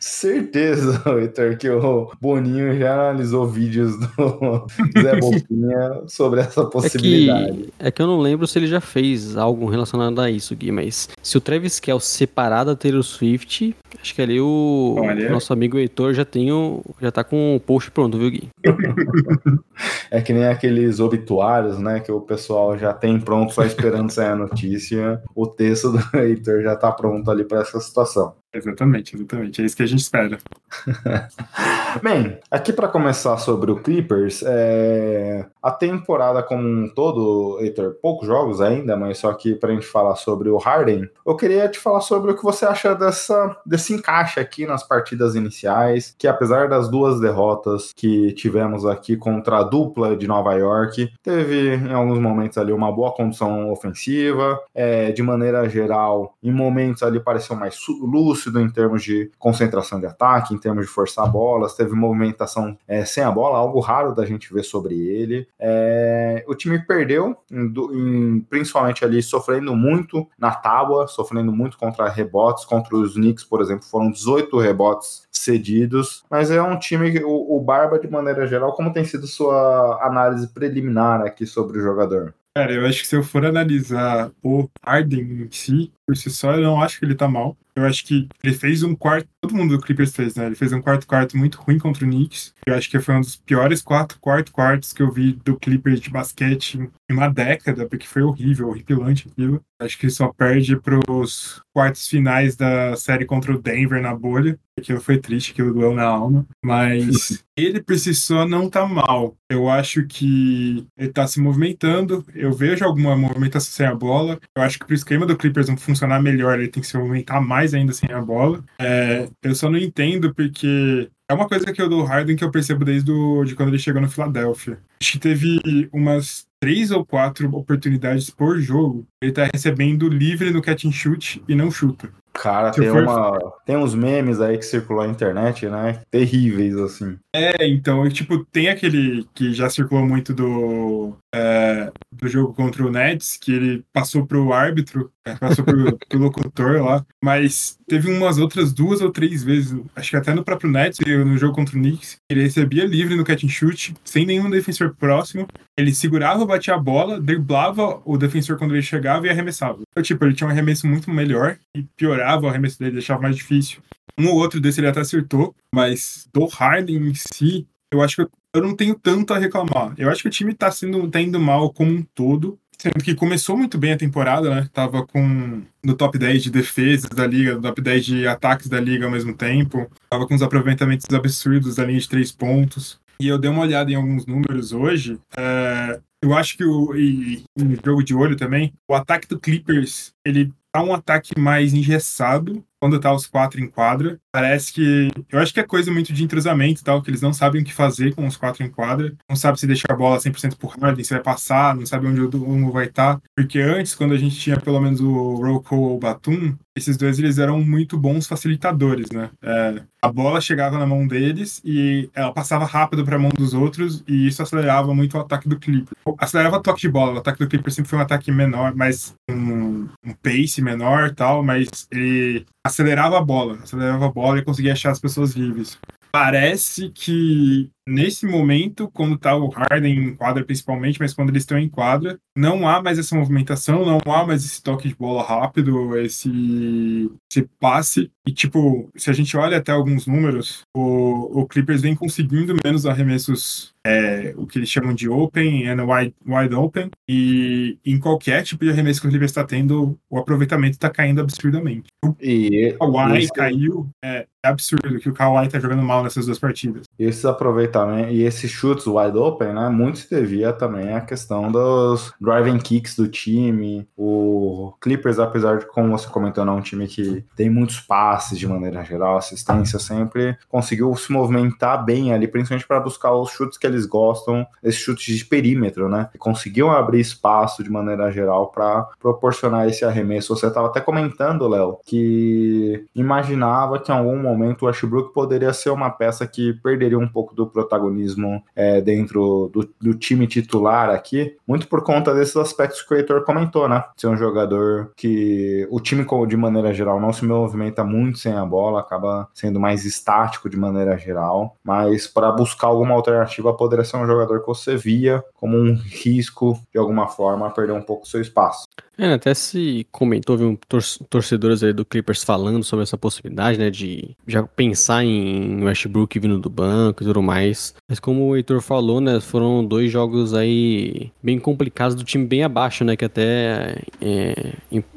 Certeza, Heitor, que o Boninho já analisou vídeos do Zé Boquinha sobre essa possibilidade. É que, é que, eu não lembro se ele já fez algo relacionado a isso, Gui, mas se o Travis Kell separar da Taylor Swift, acho que ali o Olha. nosso amigo Heitor já tem o, já tá com o post pronto, viu, Gui? é que nem aqueles obituários, né, que o pessoal já tem pronto só esperando sair a notícia. O texto do Heitor já tá pronto ali para essa situação. Exatamente, exatamente. É isso que a gente espera. Bem, aqui para começar sobre o Clippers, é... a temporada como um todo, Heitor, poucos jogos ainda, mas só que para a gente falar sobre o Harden, eu queria te falar sobre o que você acha dessa, desse encaixe aqui nas partidas iniciais, que apesar das duas derrotas que tivemos aqui contra a dupla de Nova York, teve em alguns momentos ali uma boa condição ofensiva, é, de maneira geral, em momentos ali pareceu mais lúcido, lúcido em termos de concentração de ataque, em termos de forçar bolas, teve movimentação é, sem a bola, algo raro da gente ver sobre ele. É, o time perdeu, em, em, principalmente ali sofrendo muito na tábua, sofrendo muito contra rebotes, contra os Knicks, por exemplo exemplo, foram 18 rebotes cedidos, mas é um time, o, o Barba, de maneira geral, como tem sido sua análise preliminar aqui sobre o jogador? Cara, eu acho que se eu for analisar o Harden em si, por si só, eu não acho que ele tá mal. Eu acho que ele fez um quarto. Todo mundo do Clippers fez, né? Ele fez um quarto quarto muito ruim contra o Knicks. Eu acho que foi um dos piores quatro quarto quartos que eu vi do Clippers de basquete em uma década, porque foi horrível, horripilante aquilo. Acho que ele só perde pros quartos finais da série contra o Denver na bolha. Aquilo foi triste, aquilo doeu na alma. Mas ele por si só não tá mal. Eu acho que ele tá se movimentando. Eu vejo alguma movimentação sem a bola. Eu acho que pro esquema do Clippers não funcionar melhor, ele tem que se movimentar mais ainda sem a bola. É, eu só não entendo porque é uma coisa que eu dou Harden que eu percebo desde o, de quando ele chegou no Philadelphia. Acho que teve umas três ou quatro oportunidades por jogo. Ele tá recebendo livre no catch and shoot e não chuta. Cara, tem, for... uma, tem uns memes aí que circulou na internet, né? Terríveis, assim. É, então, tipo, tem aquele que já circulou muito do, é, do jogo contra o Nets, que ele passou pro árbitro, passou pro, pro locutor lá, mas teve umas outras duas ou três vezes, acho que até no próprio Nets, no jogo contra o Knicks, ele recebia livre no catch and shoot, sem nenhum defensor próximo, ele segurava, batia a bola, driblava o defensor quando ele chegava e arremessava. Então, tipo, ele tinha um arremesso muito melhor e piorava o arremesso dele, deixava mais difícil. Um ou outro desse ele até acertou, mas do Harden em si, eu acho que eu, eu não tenho tanto a reclamar. Eu acho que o time tá, sendo, tá indo mal como um todo. Sendo que começou muito bem a temporada, né? Tava com no top 10 de defesas da liga, no top 10 de ataques da liga ao mesmo tempo. Tava com uns aproveitamentos absurdos da linha de três pontos. E eu dei uma olhada em alguns números hoje. É, eu acho que o e, em jogo de olho também, o ataque do Clippers, ele tá um ataque mais engessado quando tá os quatro em quadra. Parece que. Eu acho que é coisa muito de entrosamento e tal, que eles não sabem o que fazer com os quatro em quadra. Não sabe se deixar a bola 100% por Harden, se vai passar, não sabe onde o um vai estar. Tá. Porque antes, quando a gente tinha pelo menos o Rocco ou o Batum, esses dois eles eram muito bons facilitadores, né? É, a bola chegava na mão deles e ela passava rápido para a mão dos outros e isso acelerava muito o ataque do Clipper. Acelerava o toque de bola. O ataque do Clipper sempre foi um ataque menor, mais um, um pace menor tal, mas ele acelerava a bola, acelerava a bola e conseguia achar as pessoas livres. Parece que nesse momento, quando tá o Harden em quadra principalmente, mas quando eles estão em quadra, não há mais essa movimentação, não há mais esse toque de bola rápido, esse, esse passe. E, tipo, se a gente olha até alguns números, o, o Clippers vem conseguindo menos arremessos, é, o que eles chamam de open and wide, wide open, e em qualquer tipo de arremesso que o Clippers está tendo, o aproveitamento está caindo absurdamente. E o Kawhi caiu, é, é absurdo que o Kawhi tá jogando mal nessas duas partidas. Esses aproveitamentos também, e esses chutes wide open, né, muito se devia também à questão dos driving kicks do time. O Clippers, apesar de, como você comentou, não é um time que tem muitos passes de maneira geral, assistência, sempre conseguiu se movimentar bem ali, principalmente para buscar os chutes que eles gostam, esses chutes de perímetro, né? Conseguiu abrir espaço de maneira geral para proporcionar esse arremesso. Você estava até comentando, Léo, que imaginava que em algum momento o Westbrook poderia ser uma peça que perderia um pouco do protagonismo é, dentro do, do, time titular aqui, muito por conta desses aspectos que o Heitor comentou, né? Ser um jogador que o time, de maneira geral, não se movimenta muito sem a bola, acaba sendo mais estático de maneira geral, mas para buscar alguma alternativa, poderia ser um jogador que você via como um risco, de alguma forma, perder um pouco seu espaço. É, até se comentou, viu, tor torcedores aí do Clippers falando sobre essa possibilidade, né, de já pensar em Westbrook vindo do banco e tudo mais. Mas como o Heitor falou, né, foram dois jogos aí bem complicados do time bem abaixo, né, que até é,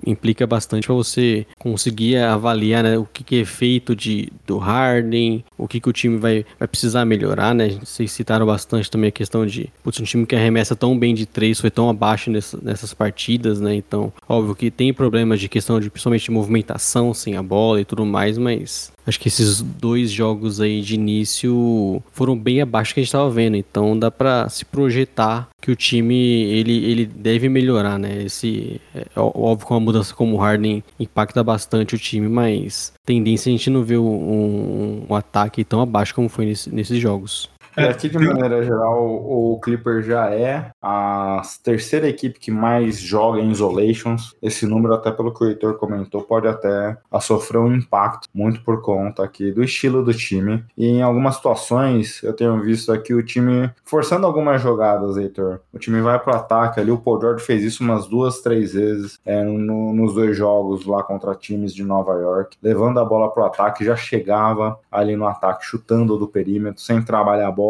implica bastante para você conseguir avaliar, né, o que, que, é feito de, do Harden, o que, que o time vai, vai precisar melhorar, né. Vocês citaram bastante também a questão de, putz, um time que arremessa tão bem de três foi tão abaixo nessa, nessas partidas, né, então, óbvio que tem problemas de questão de principalmente de movimentação sem a bola e tudo mais, mas acho que esses dois jogos aí de início foram bem abaixo do que a gente estava vendo. Então dá para se projetar que o time ele, ele deve melhorar, né? Esse é, óbvio que uma mudança como o Harden impacta bastante o time, mas tendência a gente não ver um, um ataque tão abaixo como foi nesse, nesses jogos. E aqui, de maneira geral, o Clipper já é a terceira equipe que mais joga em isolations. Esse número, até pelo que o Heitor comentou, pode até sofrer um impacto, muito por conta aqui do estilo do time. E em algumas situações, eu tenho visto aqui o time forçando algumas jogadas, Heitor. O time vai pro ataque ali, o Paul George fez isso umas duas, três vezes é, no, nos dois jogos lá contra times de Nova York, levando a bola pro ataque, já chegava ali no ataque, chutando do perímetro, sem trabalhar a bola,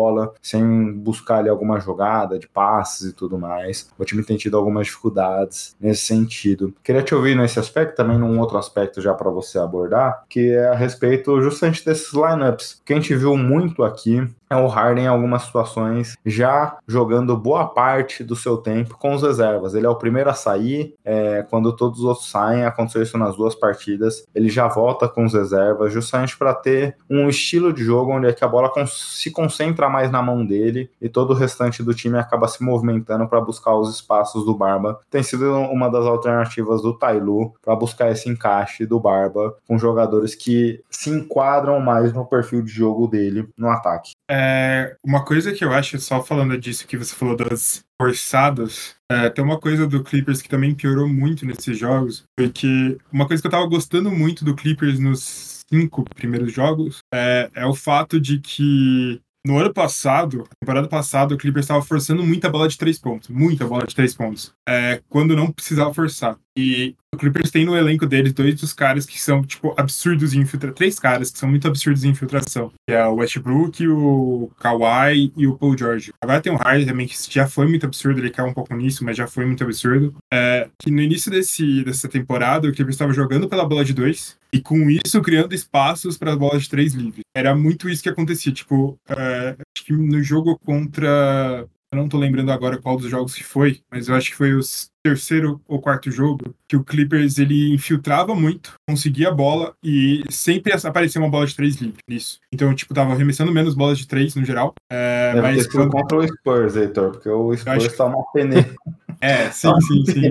sem buscar ali alguma jogada de passes e tudo mais. O time tem tido algumas dificuldades nesse sentido. Queria te ouvir nesse aspecto, também num outro aspecto já para você abordar, que é a respeito justamente desses lineups. Que a gente viu muito aqui é o Harden em algumas situações já jogando boa parte do seu tempo com os reservas. Ele é o primeiro a sair, é, quando todos os outros saem, aconteceu isso nas duas partidas, ele já volta com os reservas, justamente para ter um estilo de jogo onde é que a bola se concentra mais na mão dele e todo o restante do time acaba se movimentando para buscar os espaços do Barba. Tem sido uma das alternativas do Tailu para buscar esse encaixe do Barba com jogadores que se enquadram mais no perfil de jogo dele no ataque. É, uma coisa que eu acho, só falando disso que você falou das forçadas, é, tem uma coisa do Clippers que também piorou muito nesses jogos, porque uma coisa que eu tava gostando muito do Clippers nos cinco primeiros jogos é, é o fato de que no ano passado, temporada passada, o Clippers estava forçando muita bola de três pontos, muita bola de três pontos, é, quando não precisava forçar. E o Clippers tem no elenco deles dois dos caras que são, tipo, absurdos em infiltração. Três caras que são muito absurdos em infiltração. Que é o Westbrook, o Kawhi e o Paul George. Agora tem o Harden também, que já foi muito absurdo, ele caiu um pouco nisso, mas já foi muito absurdo. É, que no início desse, dessa temporada, o Clippers estava jogando pela bola de dois e com isso criando espaços para a bola de três livres. Era muito isso que acontecia. Tipo, é, acho que no jogo contra eu não tô lembrando agora qual dos jogos que foi, mas eu acho que foi o terceiro ou quarto jogo que o Clippers ele infiltrava muito, conseguia a bola e sempre aparecia uma bola de três livre nisso. Então, tipo, tava arremessando menos bolas de três no geral. É, Deve mas quando... contra o Spurs, Heitor, porque o Spurs acho... tá uma peneira. É, sim, sim, sim.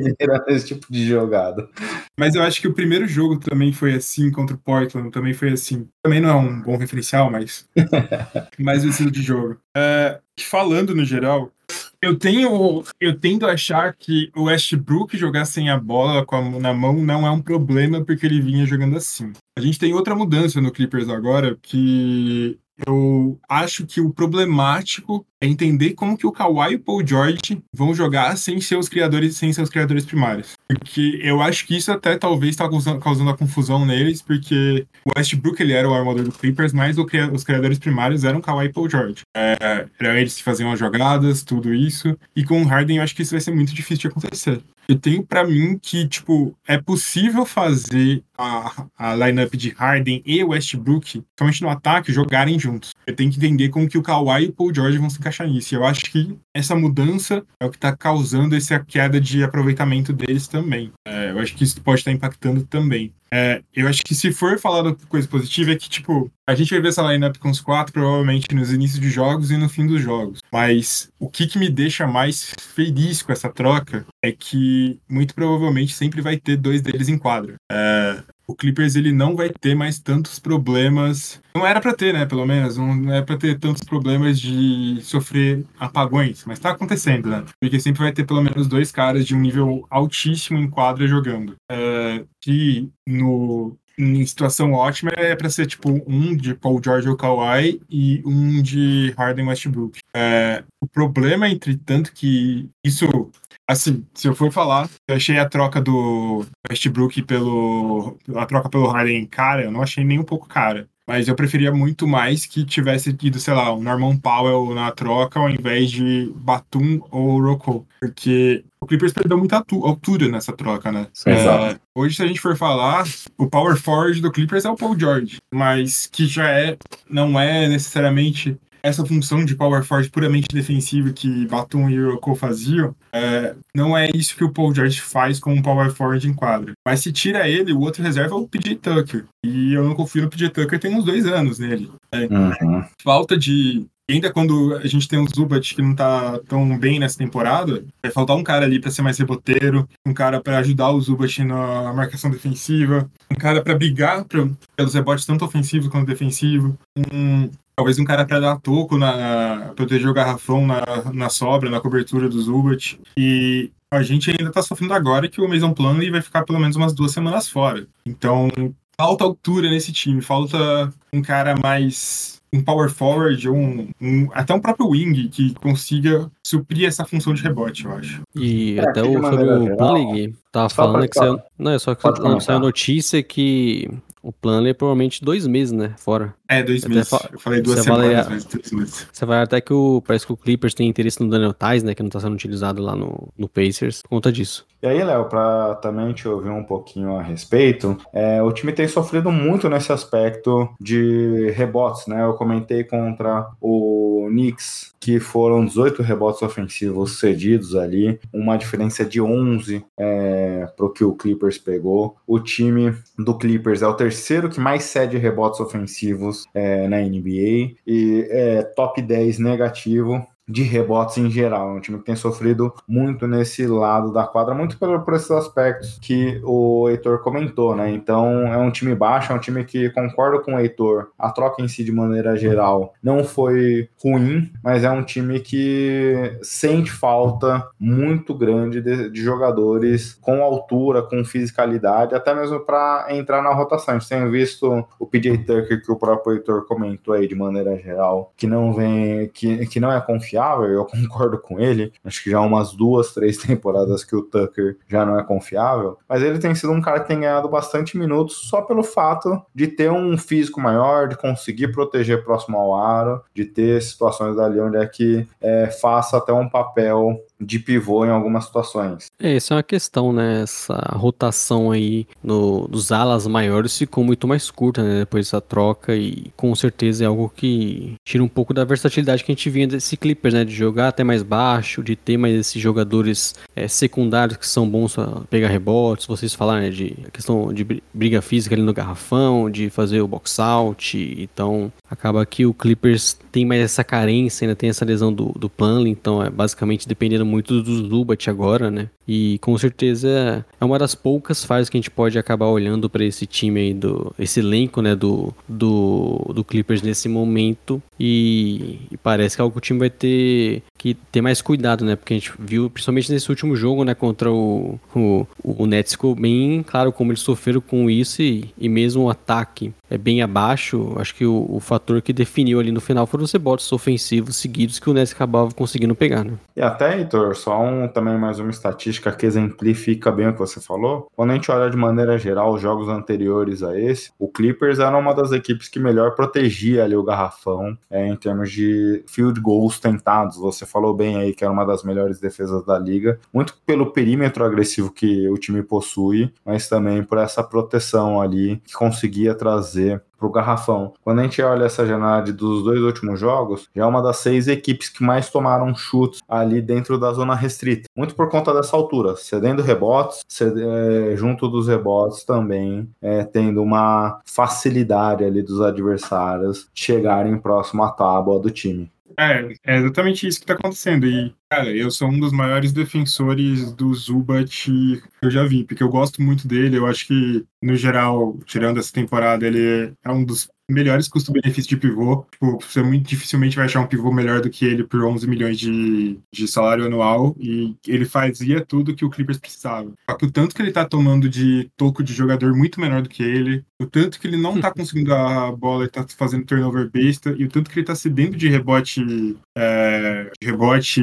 Esse tipo de jogada. Mas eu acho que o primeiro jogo também foi assim contra o Portland, também foi assim. Também não é um bom referencial, mas. mais o estilo de jogo. É, falando no geral, eu tenho. Eu tendo a achar que o Westbrook jogar sem a bola com a, na mão não é um problema, porque ele vinha jogando assim. A gente tem outra mudança no Clippers agora, que eu acho que o problemático é entender como que o Kawhi e o Paul George vão jogar sem seus criadores, sem seus criadores primários. Porque eu acho que isso até talvez está causando, a confusão neles, porque o Westbrook ele era o armador do Clippers, mas o, os criadores primários eram Kawhi e Paul George. É, eram eles que faziam as jogadas, tudo isso. E com o Harden eu acho que isso vai ser muito difícil de acontecer. Eu tenho para mim que, tipo, é possível fazer a, a lineup de Harden e Westbrook, somente no ataque, jogarem juntos. Eu tenho que entender como que o Kawhi e o Paul George vão se nisso. E eu acho que essa mudança é o que está causando essa queda de aproveitamento deles também. É, eu acho que isso pode estar tá impactando também. É, eu acho que se for falar coisa positiva é que, tipo, a gente vai ver essa lineup com os quatro, provavelmente nos inícios de jogos e no fim dos jogos. Mas o que, que me deixa mais feliz com essa troca é que, muito provavelmente, sempre vai ter dois deles em quadra. É, o Clippers ele não vai ter mais tantos problemas. Não era para ter, né? Pelo menos não é para ter tantos problemas de sofrer apagões, mas tá acontecendo, né? Porque sempre vai ter pelo menos dois caras de um nível altíssimo em quadra jogando. É, que no em situação ótima é para ser tipo um de Paul George ou Kawhi e um de Harden Westbrook. É, o problema, entretanto, que isso Assim, se eu for falar, eu achei a troca do Westbrook pelo. a troca pelo Harden cara, eu não achei nem um pouco cara. Mas eu preferia muito mais que tivesse ido, sei lá, o Norman Powell na troca ao invés de Batum ou Rocco. Porque o Clippers perdeu muita altura nessa troca, né? É, hoje, se a gente for falar, o power forward do Clippers é o Paul George. Mas que já é, não é necessariamente essa função de power forward puramente defensiva que Batum e Yoko faziam, é, não é isso que o Paul George faz com um power forward em quadra. Mas se tira ele, o outro reserva é o PJ Tucker. E eu não confio no PJ Tucker tem uns dois anos nele. É, uhum. Falta de ainda quando a gente tem um Zubat que não tá tão bem nessa temporada, vai faltar um cara ali para ser mais reboteiro, um cara para ajudar o Zubat na marcação defensiva, um cara para brigar pra, pelos rebotes tanto ofensivos quanto defensivos, um talvez um cara para dar toco, na, proteger o garrafão na, na sobra, na cobertura do Zubat. E a gente ainda tá sofrendo agora que o Mason Plumlee vai ficar pelo menos umas duas semanas fora. Então, falta altura nesse time, falta um cara mais um power forward ou um, um, até um próprio wing que consiga suprir essa função de rebote, eu acho. E é, até o, sobre o tava falando que saiu, não, é só que saiu notícia que o plano é provavelmente dois meses, né? Fora. É, dois meses. Fa... Eu falei duas semanas, mas dois meses. Você vai até que o. Parece que o Clippers tem interesse no Daniel Tais, né? Que não tá sendo utilizado lá no, no Pacers por conta disso. E aí, Léo, pra também te ouvir um pouquinho a respeito, é, o time tem sofrido muito nesse aspecto de rebotes, né? Eu comentei contra o Knicks que foram 18 rebotes ofensivos cedidos ali, uma diferença de 11 é, para o que o Clippers pegou. O time do Clippers é o terceiro que mais cede rebotes ofensivos é, na NBA e é top 10 negativo de rebotes em geral. É um time que tem sofrido muito nesse lado da quadra, muito por, por esses aspectos que o Heitor comentou, né? Então é um time baixo, é um time que concorda com o Heitor. A troca em si, de maneira geral, não foi ruim, mas é um time que sente falta muito grande de, de jogadores com altura, com fisicalidade, até mesmo para entrar na rotação. A gente tem visto o PJ Tucker, que o próprio Heitor comentou aí de maneira geral, que não vem, que, que não é confiável confiável, eu concordo com ele. Acho que já umas duas, três temporadas que o Tucker já não é confiável, mas ele tem sido um cara que tem ganhado bastante minutos só pelo fato de ter um físico maior, de conseguir proteger próximo ao aro, de ter situações ali onde é que é, faça até um papel de pivô em algumas situações. É, essa é uma questão, né? Essa rotação aí no, dos alas maiores ficou muito mais curta, né? Depois dessa troca e com certeza é algo que tira um pouco da versatilidade que a gente vinha desse Clippers, né? De jogar até mais baixo, de ter mais esses jogadores é, secundários que são bons para pegar rebotes, vocês falaram, né? De questão de briga física ali no garrafão, de fazer o box out, então acaba que o Clippers tem mais essa carência, ainda tem essa lesão do, do Planley, então é basicamente dependendo muito do Zubat agora, né? E com certeza é uma das poucas fases que a gente pode acabar olhando para esse time aí, do, esse elenco, né, do, do, do Clippers nesse momento. E, e, parece que é algo o time vai ter que ter mais cuidado, né? Porque a gente viu, principalmente nesse último jogo, né, contra o, o, o Nets, ficou bem claro como eles sofreram com isso e, e mesmo o ataque é bem abaixo. Acho que o, o fator que definiu ali no final foram os rebotes ofensivos seguidos que o Nets acabava conseguindo pegar, né? E até, Heitor, só um, também mais uma estatística que exemplifica bem o que você falou. Quando a gente olha de maneira geral os jogos anteriores a esse, o Clippers era uma das equipes que melhor protegia ali o garrafão é, em termos de field goals tentados. Você falou bem aí que era uma das melhores defesas da liga, muito pelo perímetro agressivo que o time possui, mas também por essa proteção ali que conseguia trazer para o garrafão. Quando a gente olha essa janela dos dois últimos jogos, já é uma das seis equipes que mais tomaram chutes ali dentro da zona restrita. Muito por conta dessa altura, cedendo rebotes, cede, é, junto dos rebotes também é, tendo uma facilidade ali dos adversários chegarem próximo à tábua do time. É, é exatamente isso que tá acontecendo. E, cara, eu sou um dos maiores defensores do Zubat que eu já vi, porque eu gosto muito dele. Eu acho que, no geral, tirando essa temporada, ele é um dos melhores custo-benefício de pivô. Tipo, você muito dificilmente vai achar um pivô melhor do que ele por 11 milhões de, de salário anual. E ele fazia tudo que o Clippers precisava. Só que o tanto que ele tá tomando de toco de jogador muito menor do que ele, o tanto que ele não tá conseguindo a bola e tá fazendo turnover besta, e o tanto que ele tá cedendo de rebote, é, de rebote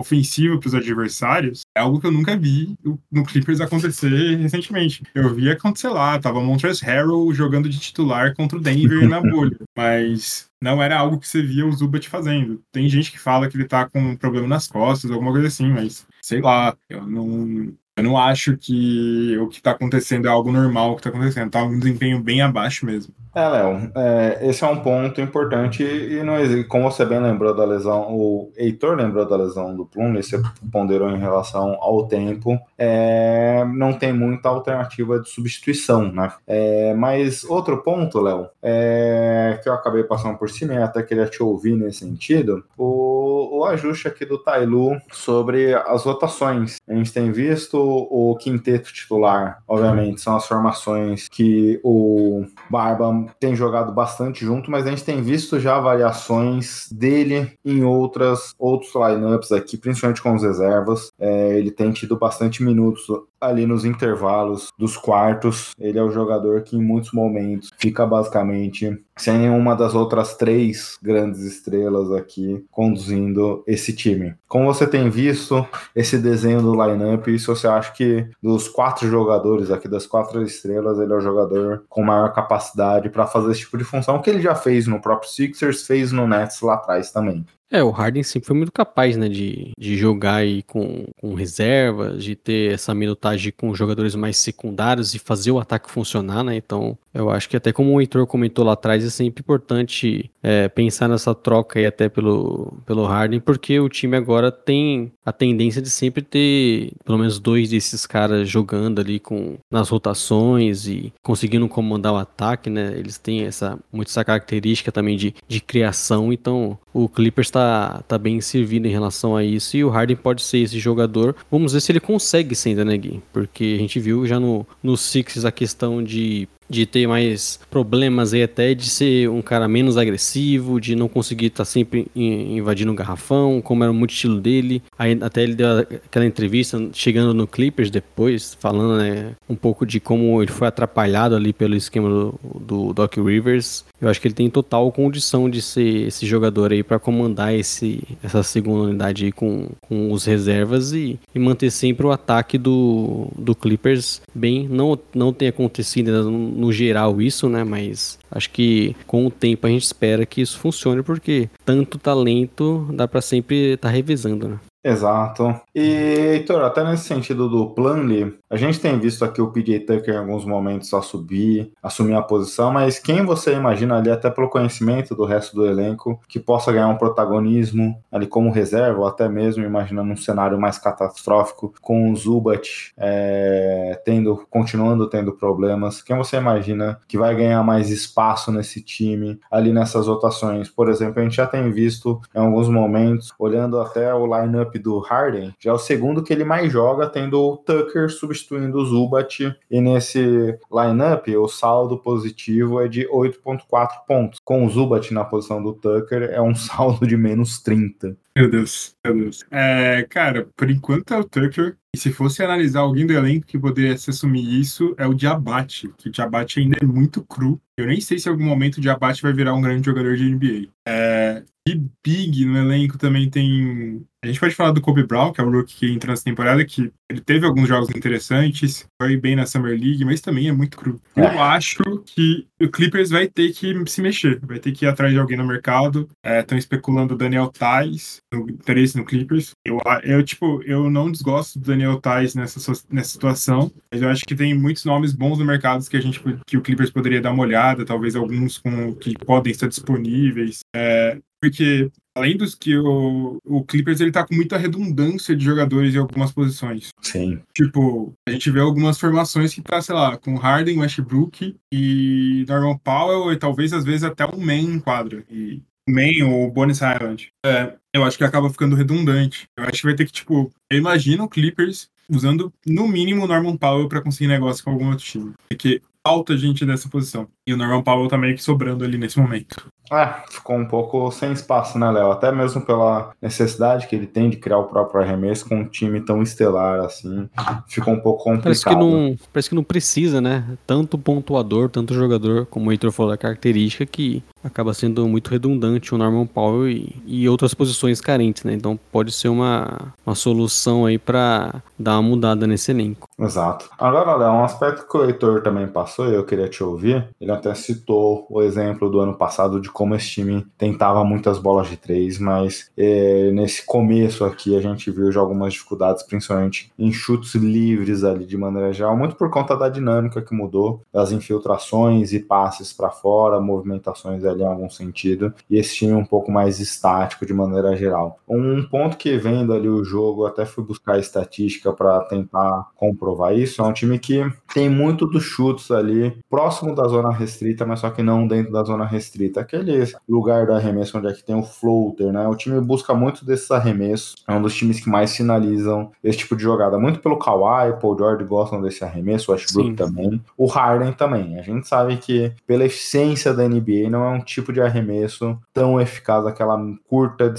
ofensivo para os adversários, é algo que eu nunca vi no Clippers acontecer recentemente. Eu vi acontecer lá, tava Montrezl Harrell jogando de titular contra o Denver na bolha. Mas não era algo que você via o Zubat fazendo. Tem gente que fala que ele tá com um problema nas costas, alguma coisa assim, mas sei lá, eu não. Eu não acho que o que está acontecendo é algo normal o que está acontecendo. Tá um desempenho bem abaixo mesmo. É, Léo, é, esse é um ponto importante e não existe, como você bem lembrou da lesão, o Heitor lembrou da lesão do Plumlee, você ponderou em relação ao tempo, é, não tem muita alternativa de substituição, né? É, mas outro ponto, Léo, é, que eu acabei passando por cima e até queria te ouvir nesse sentido, o, o ajuste aqui do Tailu sobre as rotações. A gente tem visto o quinteto titular, obviamente, são as formações que o Barba tem jogado bastante junto, mas a gente tem visto já variações dele em outras outros lineups aqui, principalmente com as reservas. É, ele tem tido bastante minutos ali nos intervalos dos quartos. Ele é o jogador que em muitos momentos fica basicamente sem nenhuma das outras três grandes estrelas aqui conduzindo esse time. Como você tem visto esse desenho do lineup, isso você acha que dos quatro jogadores aqui, das quatro estrelas, ele é o jogador com maior capacidade para fazer esse tipo de função que ele já fez no próprio Sixers, fez no Nets lá atrás também. É, o Harden sempre foi muito capaz, né, de, de jogar aí com, com reservas, de ter essa minutagem com jogadores mais secundários e fazer o ataque funcionar, né? Então, eu acho que até como o Heitor comentou lá atrás, é sempre importante é, pensar nessa troca aí até pelo, pelo Harden, porque o time agora tem a tendência de sempre ter pelo menos dois desses caras jogando ali com nas rotações e conseguindo comandar o ataque, né? Eles têm essa muito essa característica também de, de criação, então o Clippers tá, tá bem servido em relação a isso e o Harden pode ser esse jogador. Vamos ver se ele consegue ser ainda, né, Gui? Porque a gente viu já no, no Sixers a questão de de ter mais problemas aí até de ser um cara menos agressivo, de não conseguir estar tá sempre invadindo o garrafão, como era muito estilo dele. Aí até ele deu aquela entrevista chegando no Clippers depois, falando né, um pouco de como ele foi atrapalhado ali pelo esquema do, do Doc Rivers. Eu acho que ele tem total condição de ser esse jogador aí para comandar esse, essa segunda unidade aí com, com os reservas e, e manter sempre o ataque do, do Clippers bem. Não, não tem acontecido ainda no geral isso, né? Mas acho que com o tempo a gente espera que isso funcione, porque tanto talento dá para sempre estar tá revisando, né? Exato. E, Heitor, até nesse sentido do Planley, a gente tem visto aqui o PJ Tucker em alguns momentos a subir, assumir a posição, mas quem você imagina ali, até pelo conhecimento do resto do elenco, que possa ganhar um protagonismo ali como reserva, ou até mesmo imaginando um cenário mais catastrófico, com o Zubat é, tendo, continuando tendo problemas, quem você imagina que vai ganhar mais espaço nesse time, ali nessas rotações? Por exemplo, a gente já tem visto em alguns momentos, olhando até o lineup do Harden, já é o segundo que ele mais joga, tendo o Tucker substituindo o Zubat. E nesse lineup, o saldo positivo é de 8,4 pontos. Com o Zubat na posição do Tucker, é um saldo de menos 30. Meu Deus, meu Deus. É, cara, por enquanto é o Tucker. E se fosse analisar alguém do elenco que poderia assumir isso, é o Diabate, que o Diabate ainda é muito cru. Eu nem sei se em algum momento o Diabate vai virar um grande jogador de NBA. É, e Big no elenco também tem a gente pode falar do Kobe Brown, que é o rookie que entrou nessa temporada, que ele teve alguns jogos interessantes, foi bem na Summer League, mas também é muito cru. É. Eu acho que o Clippers vai ter que se mexer, vai ter que ir atrás de alguém no mercado. Estão é, especulando o Daniel Tais, no interesse no Clippers. Eu, eu, tipo, eu não desgosto do Daniel Tais nessa, nessa situação, mas eu acho que tem muitos nomes bons no mercado que a gente que o Clippers poderia dar uma olhada, talvez alguns com que podem estar disponíveis. É, porque além dos que o, o Clippers ele tá com muita redundância de jogadores em algumas posições. Sim. Tipo, a gente vê algumas formações que tá, sei lá, com Harden, Westbrook e Norman Powell e talvez às vezes até um Man em quadra. E Man ou Bonus Island. É, eu acho que acaba ficando redundante. Eu acho que vai ter que, tipo, eu imagino o Clippers usando no mínimo o Norman Powell para conseguir negócio com algum outro time. Porque falta gente nessa posição. E o Norman Powell tá meio que sobrando ali nesse momento. É, ficou um pouco sem espaço, né, Léo? Até mesmo pela necessidade que ele tem de criar o próprio arremesso com um time tão estelar assim, ficou um pouco complicado. Parece que não, parece que não precisa, né? Tanto pontuador, tanto jogador, como o Heitor falou, a característica que acaba sendo muito redundante o Norman Powell e, e outras posições carentes, né? Então pode ser uma, uma solução aí para dar uma mudada nesse elenco. Exato. Agora, Léo, um aspecto que o Heitor também passou e eu queria te ouvir, ele até citou o exemplo do ano passado de como esse time tentava muitas bolas de três, mas é, nesse começo aqui a gente viu já algumas dificuldades, principalmente em chutes livres ali de maneira geral, muito por conta da dinâmica que mudou, das infiltrações e passes para fora, movimentações ali em algum sentido, e esse time um pouco mais estático de maneira geral. Um ponto que vendo ali o jogo, até fui buscar estatística para tentar comprovar isso, é um time que tem muito dos chutes ali próximo da zona restrita, mas só que não dentro da zona restrita. Aquele aquele lugar do arremesso onde é que tem o floater, né? O time busca muito desses arremessos. É um dos times que mais finalizam esse tipo de jogada. Muito pelo Kawhi, Paul George gostam desse arremesso, o Westbrook Sim. também. O Harden também. A gente sabe que pela eficiência da NBA não é um tipo de arremesso tão eficaz, aquela curta,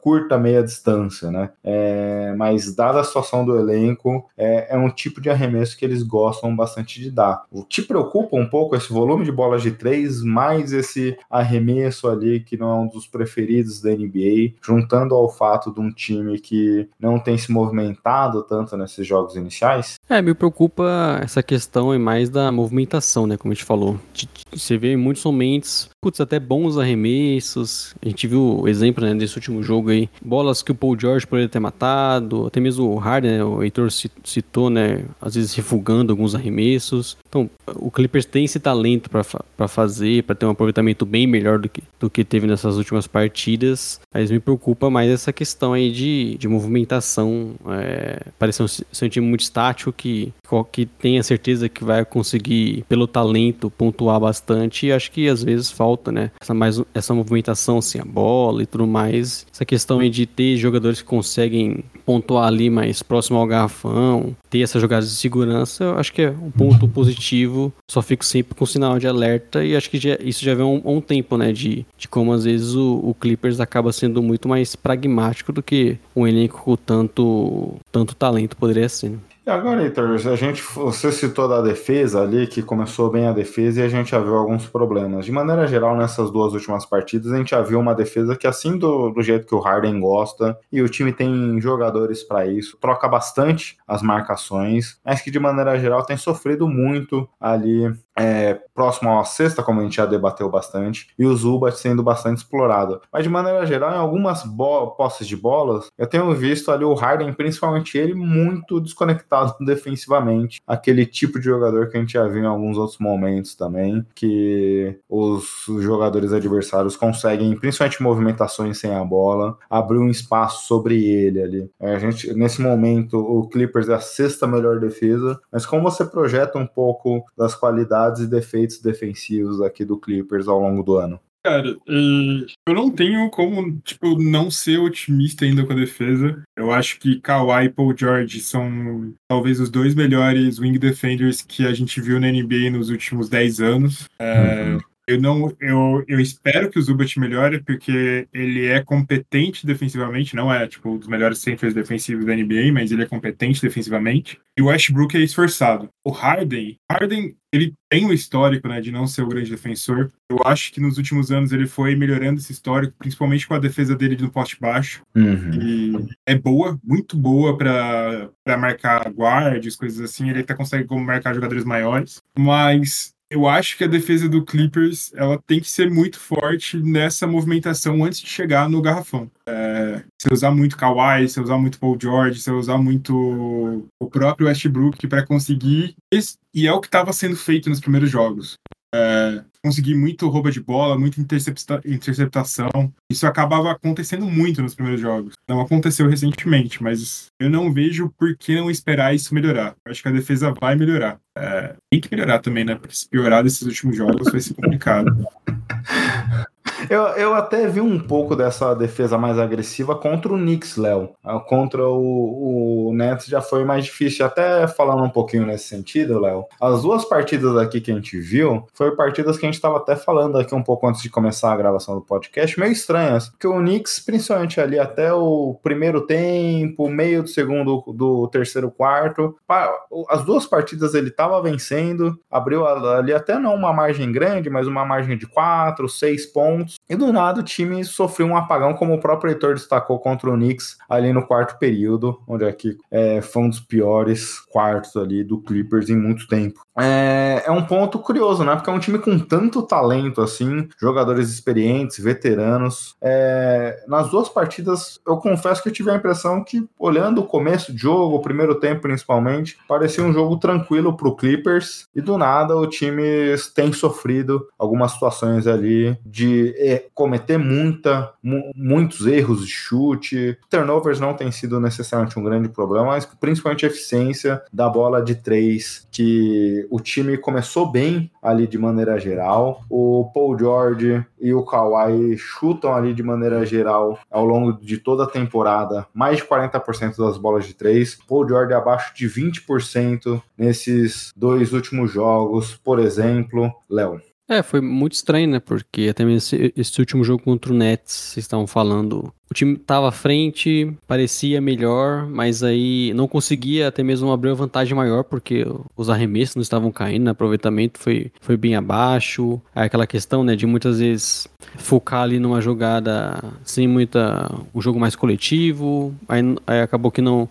curta meia distância, né? É, mas dada a situação do elenco, é, é um tipo de arremesso que eles gostam bastante de dar. O te preocupa um pouco esse volume de bolas de três, mais esse arremesso ali que não é um dos preferidos da NBA, juntando ao fato de um time que não tem se movimentado tanto nesses jogos iniciais? É, me preocupa essa questão é mais da movimentação, né? Como a gente falou. Você vê muitos momentos, putz, até bons arremessos. A gente viu o exemplo, né, desse último jogo aí. Bolas que o Paul George poderia ter matado, até mesmo o Harden, né, o Heitor ci- citou, né? Às vezes refugando alguns arremessos. Então, o Clippers tem esse talento pra fazer, pra ter um aproveitamento bem melhor do que, do que teve nessas últimas partidas. Mas me preocupa mais essa questão aí de, de movimentação. É, parece um, ser um time muito estático que, que tem a certeza que vai conseguir, pelo talento, pontuar bastante. E acho que às vezes falta, né? Essa, mais, essa movimentação sem a bola e tudo mais. Essa questão de ter jogadores que conseguem pontuar ali mais próximo ao garrafão, ter essas jogadas de segurança, eu acho que é um ponto positivo. Só fico sempre com sinal de alerta e acho que já- isso já vem um, um tempo, né? De, de como às vezes o, o Clippers acaba sendo muito mais pragmático do que um elenco com tanto, tanto talento poderia ser. né? E agora, Heitor, a gente, você citou da defesa ali, que começou bem a defesa e a gente já viu alguns problemas. De maneira geral, nessas duas últimas partidas, a gente já viu uma defesa que, assim do, do jeito que o Harden gosta, e o time tem jogadores para isso, troca bastante as marcações, mas que de maneira geral tem sofrido muito ali é, próximo à sexta, como a gente já debateu bastante, e o Zubat sendo bastante explorado. Mas de maneira geral, em algumas posses de bolas, eu tenho visto ali o Harden, principalmente ele, muito desconectado defensivamente. Aquele tipo de jogador que a gente já viu em alguns outros momentos também, que os jogadores adversários conseguem, principalmente movimentações sem a bola, abrir um espaço sobre ele ali. É, A gente, nesse momento, o Clippers é a sexta melhor defesa, mas como você projeta um pouco das qualidades e defeitos defensivos aqui do Clippers ao longo do ano? Cara, e eu não tenho como, tipo, não ser otimista ainda com a defesa. Eu acho que Kawhi e Paul George são talvez os dois melhores wing defenders que a gente viu na NBA nos últimos 10 anos. É, Eu não, eu, eu espero que o Zubat melhore, porque ele é competente defensivamente, não é tipo um dos melhores centers defensivos da NBA, mas ele é competente defensivamente. E o Westbrook é esforçado. O Harden, Harden, ele tem um histórico, né, de não ser o grande defensor. Eu acho que nos últimos anos ele foi melhorando esse histórico, principalmente com a defesa dele no poste baixo. E é boa, muito boa pra marcar guards, coisas assim. Ele até consegue marcar jogadores maiores. Mas eu acho que a defesa do Clippers ela tem que ser muito forte nessa movimentação antes de chegar no garrafão. É, se usar muito Kawhi, se usar muito Paul George, se usar muito o próprio Westbrook para conseguir. E é o que estava sendo feito nos primeiros jogos. É, conseguir muito rouba de bola, muita intercepta interceptação. Isso acabava acontecendo muito nos primeiros jogos. Não aconteceu recentemente, mas eu não vejo por que não esperar isso melhorar. Eu acho que a defesa vai melhorar. É, tem que melhorar também, né? Porque se piorar desses últimos jogos vai ser complicado. Eu, eu até vi um pouco dessa defesa mais agressiva contra o Knicks, Léo. Ah, Contra o, o Nets já foi mais difícil. Até falando um pouquinho nesse sentido, Léo. As duas partidas aqui que a gente viu foram partidas que a gente estava até falando aqui um pouco antes de começar a gravação do podcast, meio estranhas. Porque o Knicks, principalmente ali até o primeiro tempo, meio do segundo, do terceiro quarto, as duas partidas ele estava vencendo, abriu ali até não uma margem grande, mas uma margem de quatro, seis pontos. E do nada o time sofreu um apagão, como o próprio Heitor destacou contra o Knicks ali no quarto período, onde aqui é, foi um dos piores quartos ali do Clippers em muito tempo. É, é um ponto curioso, né? Porque é um time com tanto talento assim, jogadores experientes, veteranos. É, nas duas partidas, eu confesso que eu tive a impressão que, olhando o começo de jogo, o primeiro tempo principalmente, parecia um jogo tranquilo pro Clippers. E do nada o time tem sofrido algumas situações ali de é, cometer muita, mu muitos erros de chute. Turnovers não tem sido necessariamente um grande problema, mas principalmente a eficiência da bola de três, que o time começou bem ali de maneira geral. O Paul George e o Kawhi chutam ali de maneira geral ao longo de toda a temporada mais de 40% das bolas de três. Paul George abaixo de 20% nesses dois últimos jogos, por exemplo. Léo. É, foi muito estranho, né? Porque até mesmo esse, esse último jogo contra o Nets, vocês estavam falando o time estava à frente, parecia melhor, mas aí não conseguia até mesmo abrir uma vantagem maior, porque os arremessos não estavam caindo, o aproveitamento foi, foi bem abaixo. Aí aquela questão, né, de muitas vezes focar ali numa jogada sem muita. um jogo mais coletivo, aí, aí acabou que não,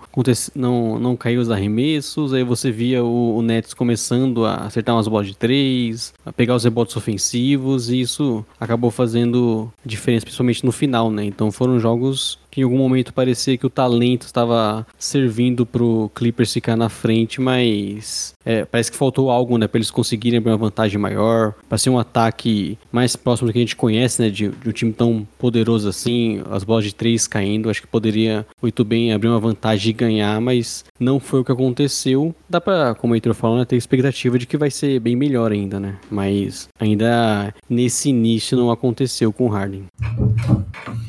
não, não caiu os arremessos, aí você via o, o Nets começando a acertar umas bolas de três, a pegar os rebotes ofensivos, e isso acabou fazendo diferença, principalmente no final, né? Então foram jogos que em algum momento parecia que o talento estava servindo pro Clippers ficar na frente, mas é, parece que faltou algo, né, para eles conseguirem abrir uma vantagem maior, para ser um ataque mais próximo do que a gente conhece, né, de, de, um time tão poderoso assim, as bolas de três caindo, acho que poderia muito bem abrir uma vantagem e ganhar, mas não foi o que aconteceu. Dá para, como o Heitor falou, né, ter expectativa de que vai ser bem melhor ainda, né, mas ainda nesse início não aconteceu com o Harden.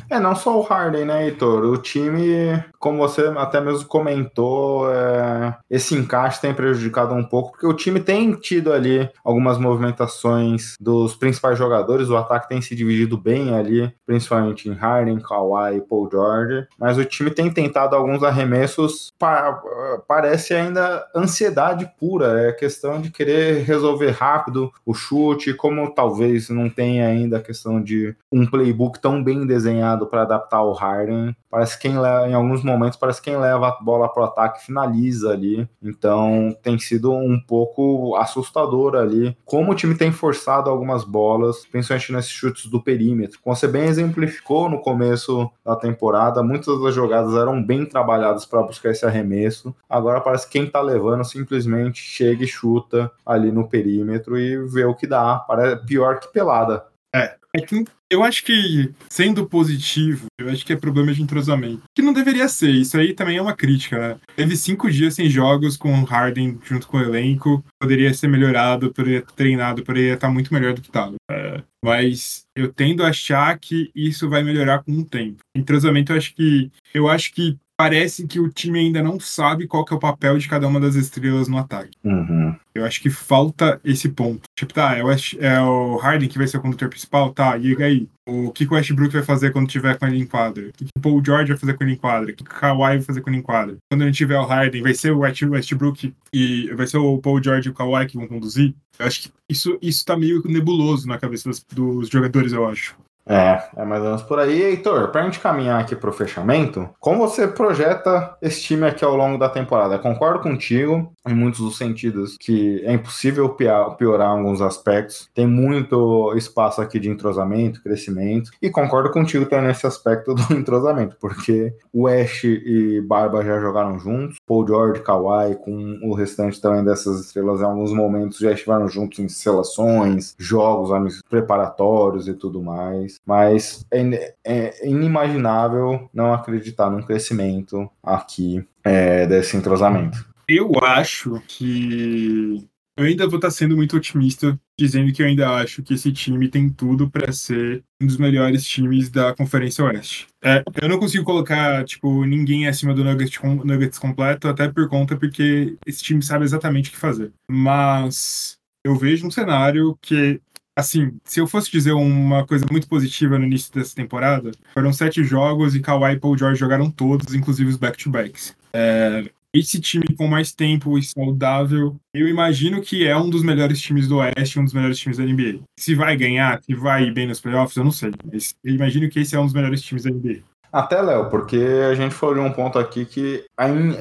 É, não só o Harden, né, Heitor? O time, como você até mesmo comentou, é... esse encaixe tem prejudicado um pouco, porque o time tem tido ali algumas movimentações dos principais jogadores, o ataque tem se dividido bem ali, principalmente em Harden, Kawhi e Paul George, mas o time tem tentado alguns arremessos, pa... parece ainda ansiedade pura, é questão de querer resolver rápido o chute, como talvez não tenha ainda a questão de um playbook tão bem desenhado para adaptar o Harden. Parece quem leva, em alguns momentos parece quem leva a bola para o ataque finaliza ali. Então tem sido um pouco assustador ali como o time tem forçado algumas bolas, principalmente nesses chutes do perímetro. Como você bem exemplificou no começo da temporada, muitas das jogadas eram bem trabalhadas para buscar esse arremesso. Agora parece que quem está levando simplesmente chega e chuta ali no perímetro e vê o que dá. Parece pior que pelada. É, é que eu acho que, sendo positivo, eu acho que é problema de entrosamento. Que não deveria ser, isso aí também é uma crítica, né? Teve cinco dias sem jogos com o Harden junto com o elenco, poderia ser melhorado, poderia ter treinado, poderia estar muito melhor do que estava. É, mas eu tendo a achar que isso vai melhorar com o tempo. Entrosamento, eu acho que. Eu acho que parece que o time ainda não sabe qual é o papel de cada uma das estrelas no ataque. Uhum. Eu acho que falta esse ponto. Tipo, tá, é o, West, é o Harden que vai ser o condutor principal? Tá, e aí? O que, o Westbrook vai fazer quando tiver com ele em quadra? O que, o Paul George vai fazer com ele em quadra? O que, o Kawhi vai fazer com ele em quadra? Quando a gente tiver o Harden, vai ser o Westbrook e vai ser o Paul George e o Kawhi que vão conduzir? Eu acho que isso, isso tá meio nebuloso na cabeça dos, dos jogadores, eu acho. É, é mais ou menos por aí. Heitor, pra gente caminhar aqui pro fechamento, como você projeta esse time aqui ao longo da temporada? Concordo contigo em muitos dos sentidos que é impossível piorar alguns aspectos. Tem muito espaço aqui de entrosamento, crescimento. E concordo contigo também nesse aspecto do entrosamento, porque o Ash e Barba já jogaram juntos, Paul George, Kawhi, com o restante também dessas estrelas em alguns momentos já estiveram juntos em seleções, jogos preparatórios e tudo mais mas é, é inimaginável não acreditar num crescimento aqui é, desse entrosamento. Eu acho que eu ainda vou estar sendo muito otimista, dizendo que eu ainda acho que esse time tem tudo para ser um dos melhores times da Conferência Oeste. É, eu não consigo colocar, tipo, ninguém acima do Nuggets, Nuggets completo, até por conta porque esse time sabe exatamente o que fazer. Mas eu vejo um cenário que Assim, se eu fosse dizer uma coisa muito positiva no início dessa temporada, foram sete jogos e Kawhi e Paul George jogaram todos, inclusive os back-to-backs. É, esse time com mais tempo e saudável, eu imagino que é um dos melhores times do Oeste, um dos melhores times da NBA. Se vai ganhar, se vai ir bem nos playoffs, eu não sei. Mas eu imagino que esse é um dos melhores times da NBA. Até, Léo, porque a gente falou de um ponto aqui que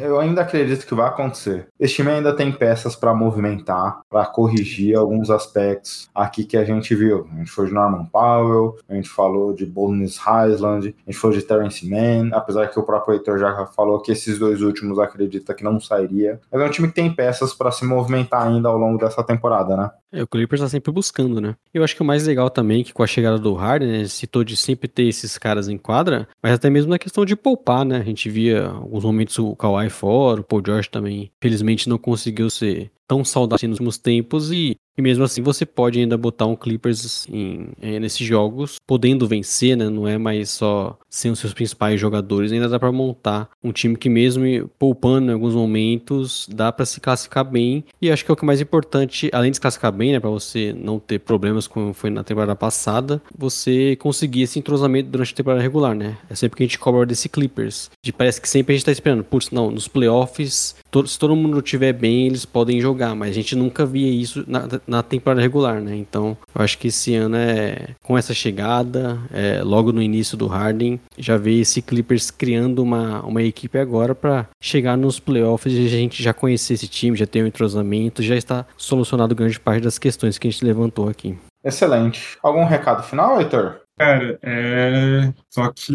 eu ainda acredito que vai acontecer. Esse time ainda tem peças para movimentar, para corrigir alguns aspectos aqui que a gente viu. A gente foi de Norman Powell, a gente falou de Bonus Highland, a gente falou de Terence Mann, apesar que o próprio Heitor já falou que esses dois últimos acredita que não sairia. Mas é um time que tem peças para se movimentar ainda ao longo dessa temporada, né? É, o Clippers tá sempre buscando, né? Eu acho que o mais legal também que com a chegada do Harden, né, citou de sempre ter esses caras em quadra, mas até mesmo na questão de poupar, né? A gente via alguns momentos o Kawhi fora, o Paul George também, felizmente não conseguiu ser tão saudável nos últimos tempos e, e mesmo assim você pode ainda botar um Clippers em, é, nesses jogos, podendo vencer, né? Não é mais só sem os seus principais jogadores, ainda dá para montar um time que mesmo poupando em alguns momentos, dá para se classificar bem. E acho que é o que é mais importante, além de se classificar bem, né, para você não ter problemas como foi na temporada passada, você conseguir esse entrosamento durante a temporada regular, né? É sempre que a gente cobra desse Clippers. De parece que sempre a gente tá esperando, putz, não, nos playoffs, se todo mundo estiver bem, eles podem jogar, mas a gente nunca via isso na, na temporada regular, né? Então, eu acho que esse ano é com essa chegada, é, logo no início do Harden, já vê esse Clippers criando uma, uma equipe agora para chegar nos playoffs e a gente já conhecer esse time, já ter um entrosamento, já está solucionado grande parte das questões que a gente levantou aqui. Excelente. Algum recado final, Heitor? Cara, é. Só que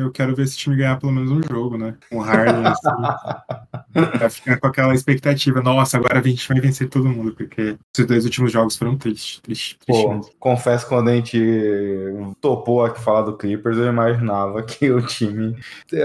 eu quero ver esse time ganhar pelo menos um jogo, né? Com o Harden, assim. pra ficar com aquela expectativa. Nossa, agora a gente vai vencer todo mundo, porque esses dois últimos jogos foram tristes. Triste, Pô, confesso que quando a gente topou aqui falar do Clippers, eu imaginava que o time te-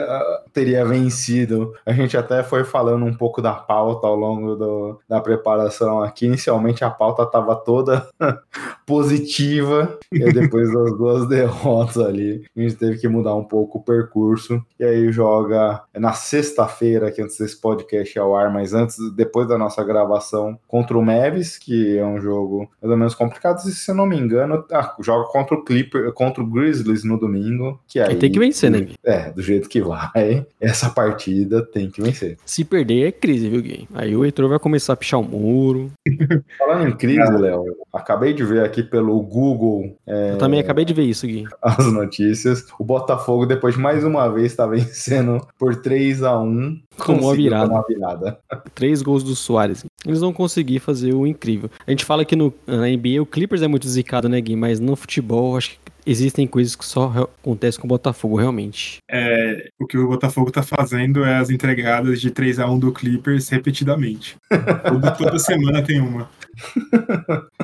teria vencido. A gente até foi falando um pouco da pauta ao longo do- da preparação aqui. Inicialmente a pauta estava toda positiva, e depois das duas derrotas ali, a gente teve que mudar um pouco o percurso. E aí joga na sexta-feira, que antes desse podcast ir ao ar, mas antes, depois da nossa gravação, contra o Mavis, que é um jogo mais ou menos complicado. E, se eu não me engano, ah, joga contra o Clipper, contra o Grizzlies no domingo. Que aí, Aí tem que vencer, né, Gui? É, do jeito que vai, essa partida tem que vencer. Se perder é crise, viu, Gui? Aí o Heitor vai começar a pichar o muro. Falando em crise, Léo, acabei de ver aqui pelo Google é, Eu também acabei de ver isso, Gui. as notícias. O Botafogo, depois de mais uma vez, está vencendo por 3 a 1 Com uma virada. uma virada. Três gols do Soares. Eles vão conseguir fazer o incrível. A gente fala que no, na NBA o Clippers é muito zicado, né, Gui? Mas no futebol, acho que existem coisas que só acontecem com o Botafogo, realmente. É, o que o Botafogo tá fazendo é as entregadas de 3 a 1 do Clippers repetidamente. toda, toda semana tem uma.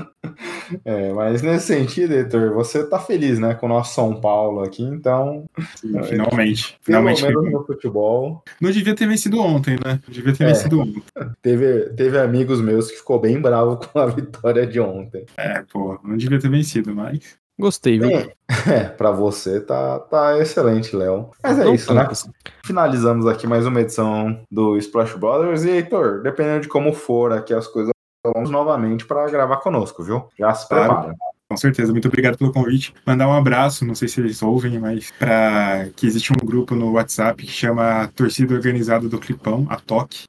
É, mas nesse sentido, Heitor, você tá feliz, né, com o nosso São Paulo aqui, então, Sim, finalmente. pelo Finalmente. menos no futebol, Não devia ter vencido ontem, né? Não devia ter É. vencido ontem. teve, teve amigos meus que ficou bem bravo com a vitória de ontem. É, pô, não devia ter vencido, mas. Gostei, viu? É, é pra você tá, tá excelente, Léo. Mas é Não isso, tanto né? Finalizamos aqui mais uma edição do Splash Brothers. E, Heitor, dependendo de como for aqui as coisas, vamos novamente para gravar conosco, viu? Já se Claro. prepara. Com certeza, muito obrigado pelo convite. Mandar um abraço, não sei se eles ouvem, mas para que existe um grupo no WhatsApp que chama Torcida Organizada do Clipão, a TOC.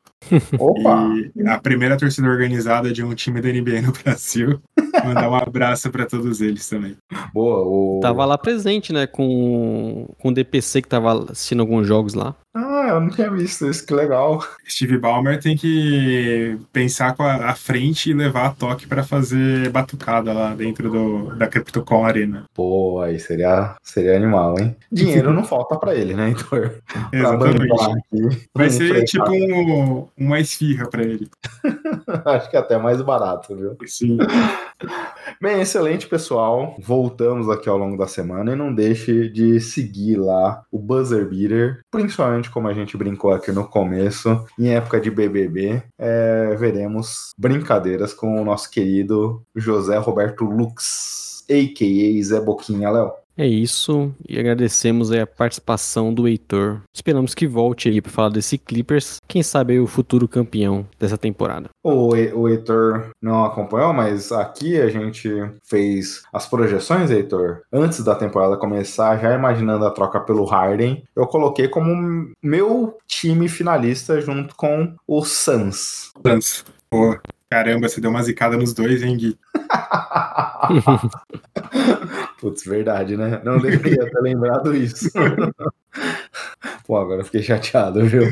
Opa! E a primeira torcida organizada de um time da NBA no Brasil. Mandar um abraço para todos eles também. Boa. O... Tava lá presente, né, com, com o DPC que tava assistindo alguns jogos lá. Ah, eu não tinha visto isso, que legal. Steve Ballmer tem que pensar com a, a frente e levar a TOC para fazer batucada lá dentro do, da CryptoCon Arena. Pô, aí seria, seria animal, hein? Dinheiro não falta pra ele, né, Heitor? Exatamente. Vai ser tipo um, uma esfirra para ele. Acho que é até mais barato, viu? Sim. Bem, excelente, pessoal. Voltamos aqui ao longo da semana e não deixe de seguir lá o Buzzer Beater, principalmente como a gente brincou aqui no começo, em época de BBB, é, veremos brincadeiras com o nosso querido José Roberto Lux, a.k.a. Zé Boquinha, Léo. É isso, e agradecemos aí a participação do Heitor. Esperamos que volte aí pra falar desse Clippers, quem sabe aí o futuro campeão dessa temporada. O, He- o Heitor não acompanhou, mas aqui a gente fez as projeções, Heitor, antes da temporada começar, já imaginando a troca pelo Harden. Eu coloquei como meu time finalista junto com o Suns. Lance. Pô, caramba, você deu uma zicada nos dois, hein, Gui? Putz, verdade, né? Não deveria ter lembrado isso. Pô, agora eu fiquei chateado, viu?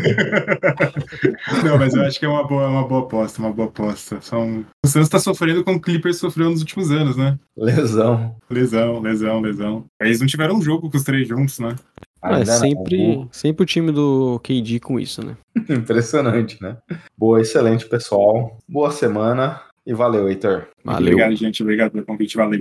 Não, mas eu acho que é uma boa, uma boa aposta, uma boa aposta. São... O Santos tá sofrendo como o Clippers sofreu nos últimos anos, né? Lesão. Lesão, lesão, lesão. Eles não tiveram um jogo com os três juntos, né? Ah, é sempre, sempre o time do KD com isso, né? Impressionante, né? Boa, excelente, pessoal. Boa semana E valeu, Heitor. Valeu. Obrigado, gente. Obrigado pelo convite. Valeu.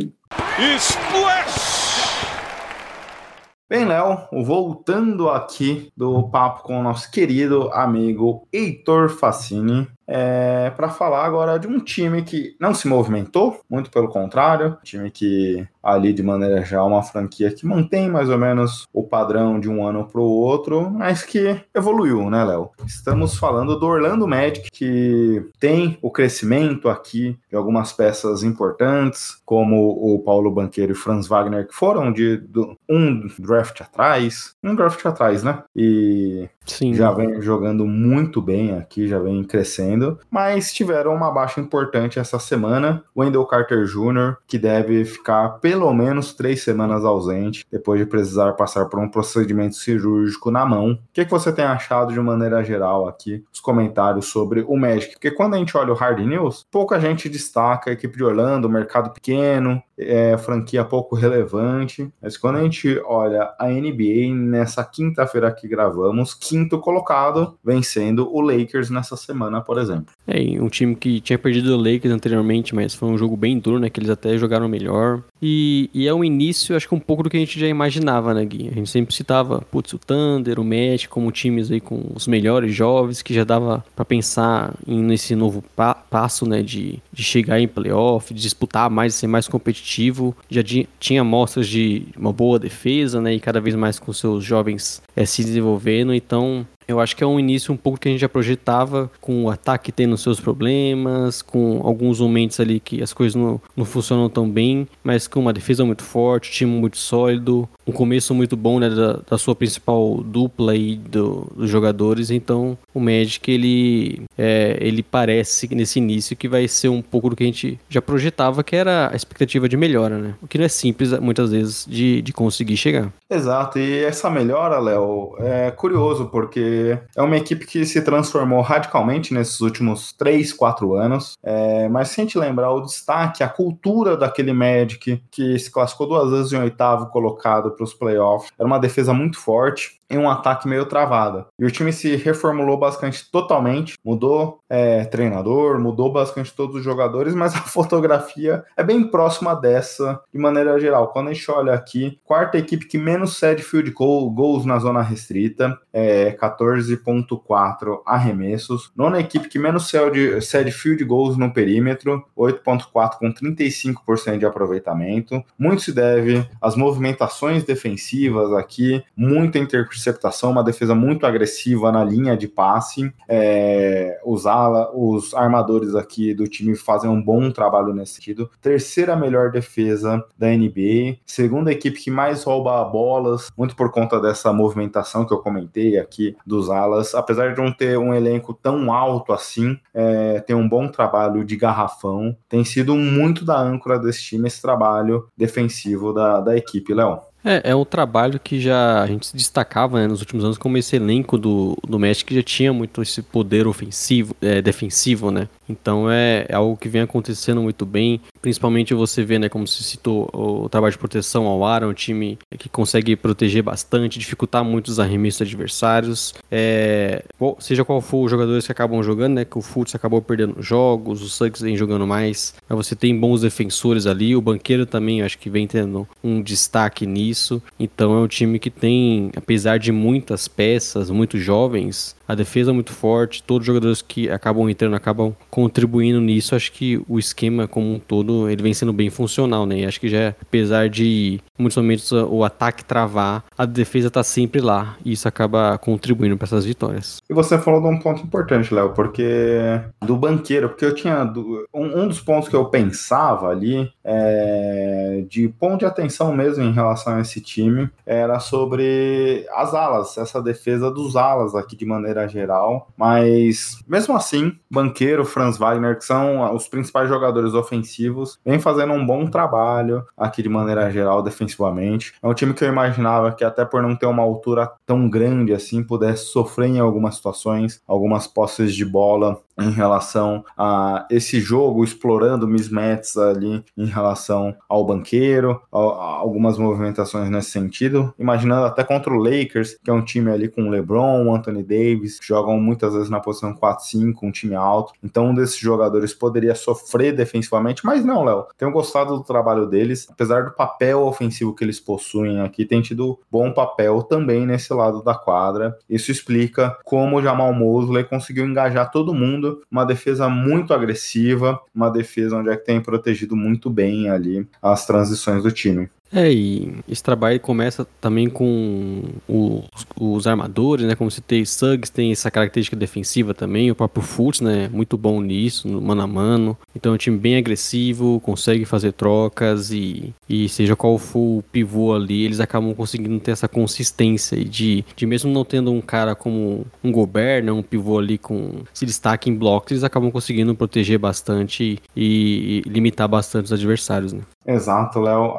Bem, Léo, voltando aqui do papo com o nosso querido amigo Heitor Facini, é, para falar agora de um time que não se movimentou, muito pelo contrário, time que ali de maneira geral uma franquia que mantém mais ou menos o padrão de um ano para o outro, mas que evoluiu, né, Léo? Estamos falando do Orlando Magic, que tem o crescimento aqui de algumas peças importantes, como o Paulo Banqueiro e Franz Wagner, que foram de, de um draft atrás, um draft atrás, né? E Sim. já vem jogando muito bem aqui, já vem crescendo, mas tiveram uma baixa importante essa semana. Wendell Carter Jr., que deve ficar pelo menos três semanas ausente, depois de precisar passar por um procedimento cirúrgico na mão. O que, que você tem achado de maneira geral aqui, os comentários sobre o Magic? Porque quando a gente olha o Hard News, pouca gente destaca a equipe de Orlando, mercado pequeno, é, franquia pouco relevante, mas quando a gente olha a NBA nessa quinta-feira que gravamos, quinto colocado, vencendo o Lakers nessa semana, por exemplo. É, um time que tinha perdido o Lakers anteriormente, mas foi um jogo bem duro, né? Que eles até jogaram melhor. E, e é um início, acho que um pouco do que a gente já imaginava, né, Gui? A gente sempre citava, putz, o Thunder, o Magic, como times aí com os melhores jovens, que já dava pra pensar em, nesse novo pa passo, né, de, de chegar em playoff, de disputar mais, ser mais competitivo. Já tinha amostras de uma boa defesa, né, e cada vez mais com seus jovens é, se desenvolvendo. Então, eu acho que é um início um pouco que a gente já projetava, com o ataque tendo seus problemas, com alguns momentos ali que as coisas não, não funcionam tão bem, mas com uma defesa muito forte, time muito sólido, um começo muito bom né, da, da sua principal dupla aí do- dos jogadores. Então, o Magic ele, é, ele parece nesse início que vai ser um pouco do que a gente já projetava, que era a expectativa de melhora, né? O que não é simples muitas vezes de, de conseguir chegar. Exato, e essa melhora, Léo, é curioso, porque é uma equipe que se transformou radicalmente nesses últimos 3, 4 anos. É, mas se a gente lembrar o destaque, a cultura daquele Magic que se classificou duas vezes em oitavo colocado para os playoffs, era uma defesa muito forte e um ataque meio travado. E o time se reformulou basicamente totalmente, mudou é, treinador, mudou basicamente todos os jogadores, mas a fotografia é bem próxima dessa de maneira geral. Quando a gente olha aqui, quarta equipe que menos cede field goal, goals na zona restrita, é 14.4 arremessos. Nona equipe que menos cede, field goals no perímetro, 8.4 com 35% de aproveitamento. Muito se deve às movimentações defensivas aqui, muita interceptação, uma defesa muito agressiva na linha de passe. É, os, os armadores aqui do time fazem um bom trabalho nesse sentido. Terceira melhor defesa da NBA. Segunda equipe que mais rouba bolas, muito por conta dessa movimentação que eu comentei aqui dos alas. Apesar de não ter um elenco tão alto assim, é, tem um bom trabalho de garrafão. Tem sido muito da âncora desse time esse trabalho defensivo da, da equipe, Léo. É, é um trabalho que já a gente se destacava né, nos últimos anos como esse elenco do, do Magic que já tinha muito esse poder ofensivo, é, defensivo, né? Então é, é algo que vem acontecendo muito bem. Principalmente você vê, né, como se citou, o trabalho de proteção ao ar, é um time que consegue proteger bastante, dificultar muito os arremessos adversários. É, seja qual for os jogadores que acabam jogando, né? Que o Fultz acabou perdendo jogos, o Suggs vem jogando mais. Mas você tem bons defensores ali, o banqueiro também, acho que vem tendo um destaque nisso. Então é um time que tem, apesar de muitas peças, muito jovens, a defesa é muito forte, todos os jogadores que acabam entrando acabam contribuindo nisso. Acho que o esquema como um todo, ele vem sendo bem funcional, né? E acho que já, apesar de muitos momentos o ataque travar, a defesa tá sempre lá. E isso acaba contribuindo para essas vitórias. E você falou de um ponto importante, Léo, porque do banqueiro, porque eu tinha do- um, um dos pontos que eu pensava ali é, de ponto de atenção mesmo em relação a esse time era sobre as alas, essa defesa dos alas aqui de maneira geral. Mas mesmo assim, banqueiro, Franz Wagner, que são os principais jogadores ofensivos, vem fazendo um bom trabalho aqui de maneira geral defensivamente. É um time que eu imaginava que até por não ter uma altura tão grande assim pudesse sofrer em algumas situações, algumas posses de bola em relação a esse jogo, explorando mismatches ali em relação ao banqueiro, a, a algumas movimentações nesse sentido, imaginando até contra o Lakers, que é um time ali com LeBron, Anthony Davis, jogam muitas vezes na posição 4-5, um time alto, então um desses jogadores poderia sofrer defensivamente, mas não, Léo, tenho gostado do trabalho deles, apesar do papel ofensivo que eles possuem aqui, tem tido bom papel também nesse lado da quadra, isso explica como o Jamal Mosley conseguiu engajar todo mundo, uma defesa muito agressiva, uma defesa onde é que tem protegido muito bem ali as transições do time. É, e esse trabalho começa também com os, os armadores, né? Como tem Suggs, tem essa característica defensiva também, o próprio Fultz, né? Muito bom nisso, no mano a mano. Então é um time bem agressivo, consegue fazer trocas e, e seja qual for o pivô ali, eles acabam conseguindo ter essa consistência de, de mesmo não tendo um cara como um Gobert, né? Um pivô ali com se destaque em blocos, eles acabam conseguindo proteger bastante e, e limitar bastante os adversários, né? Exato, Léo.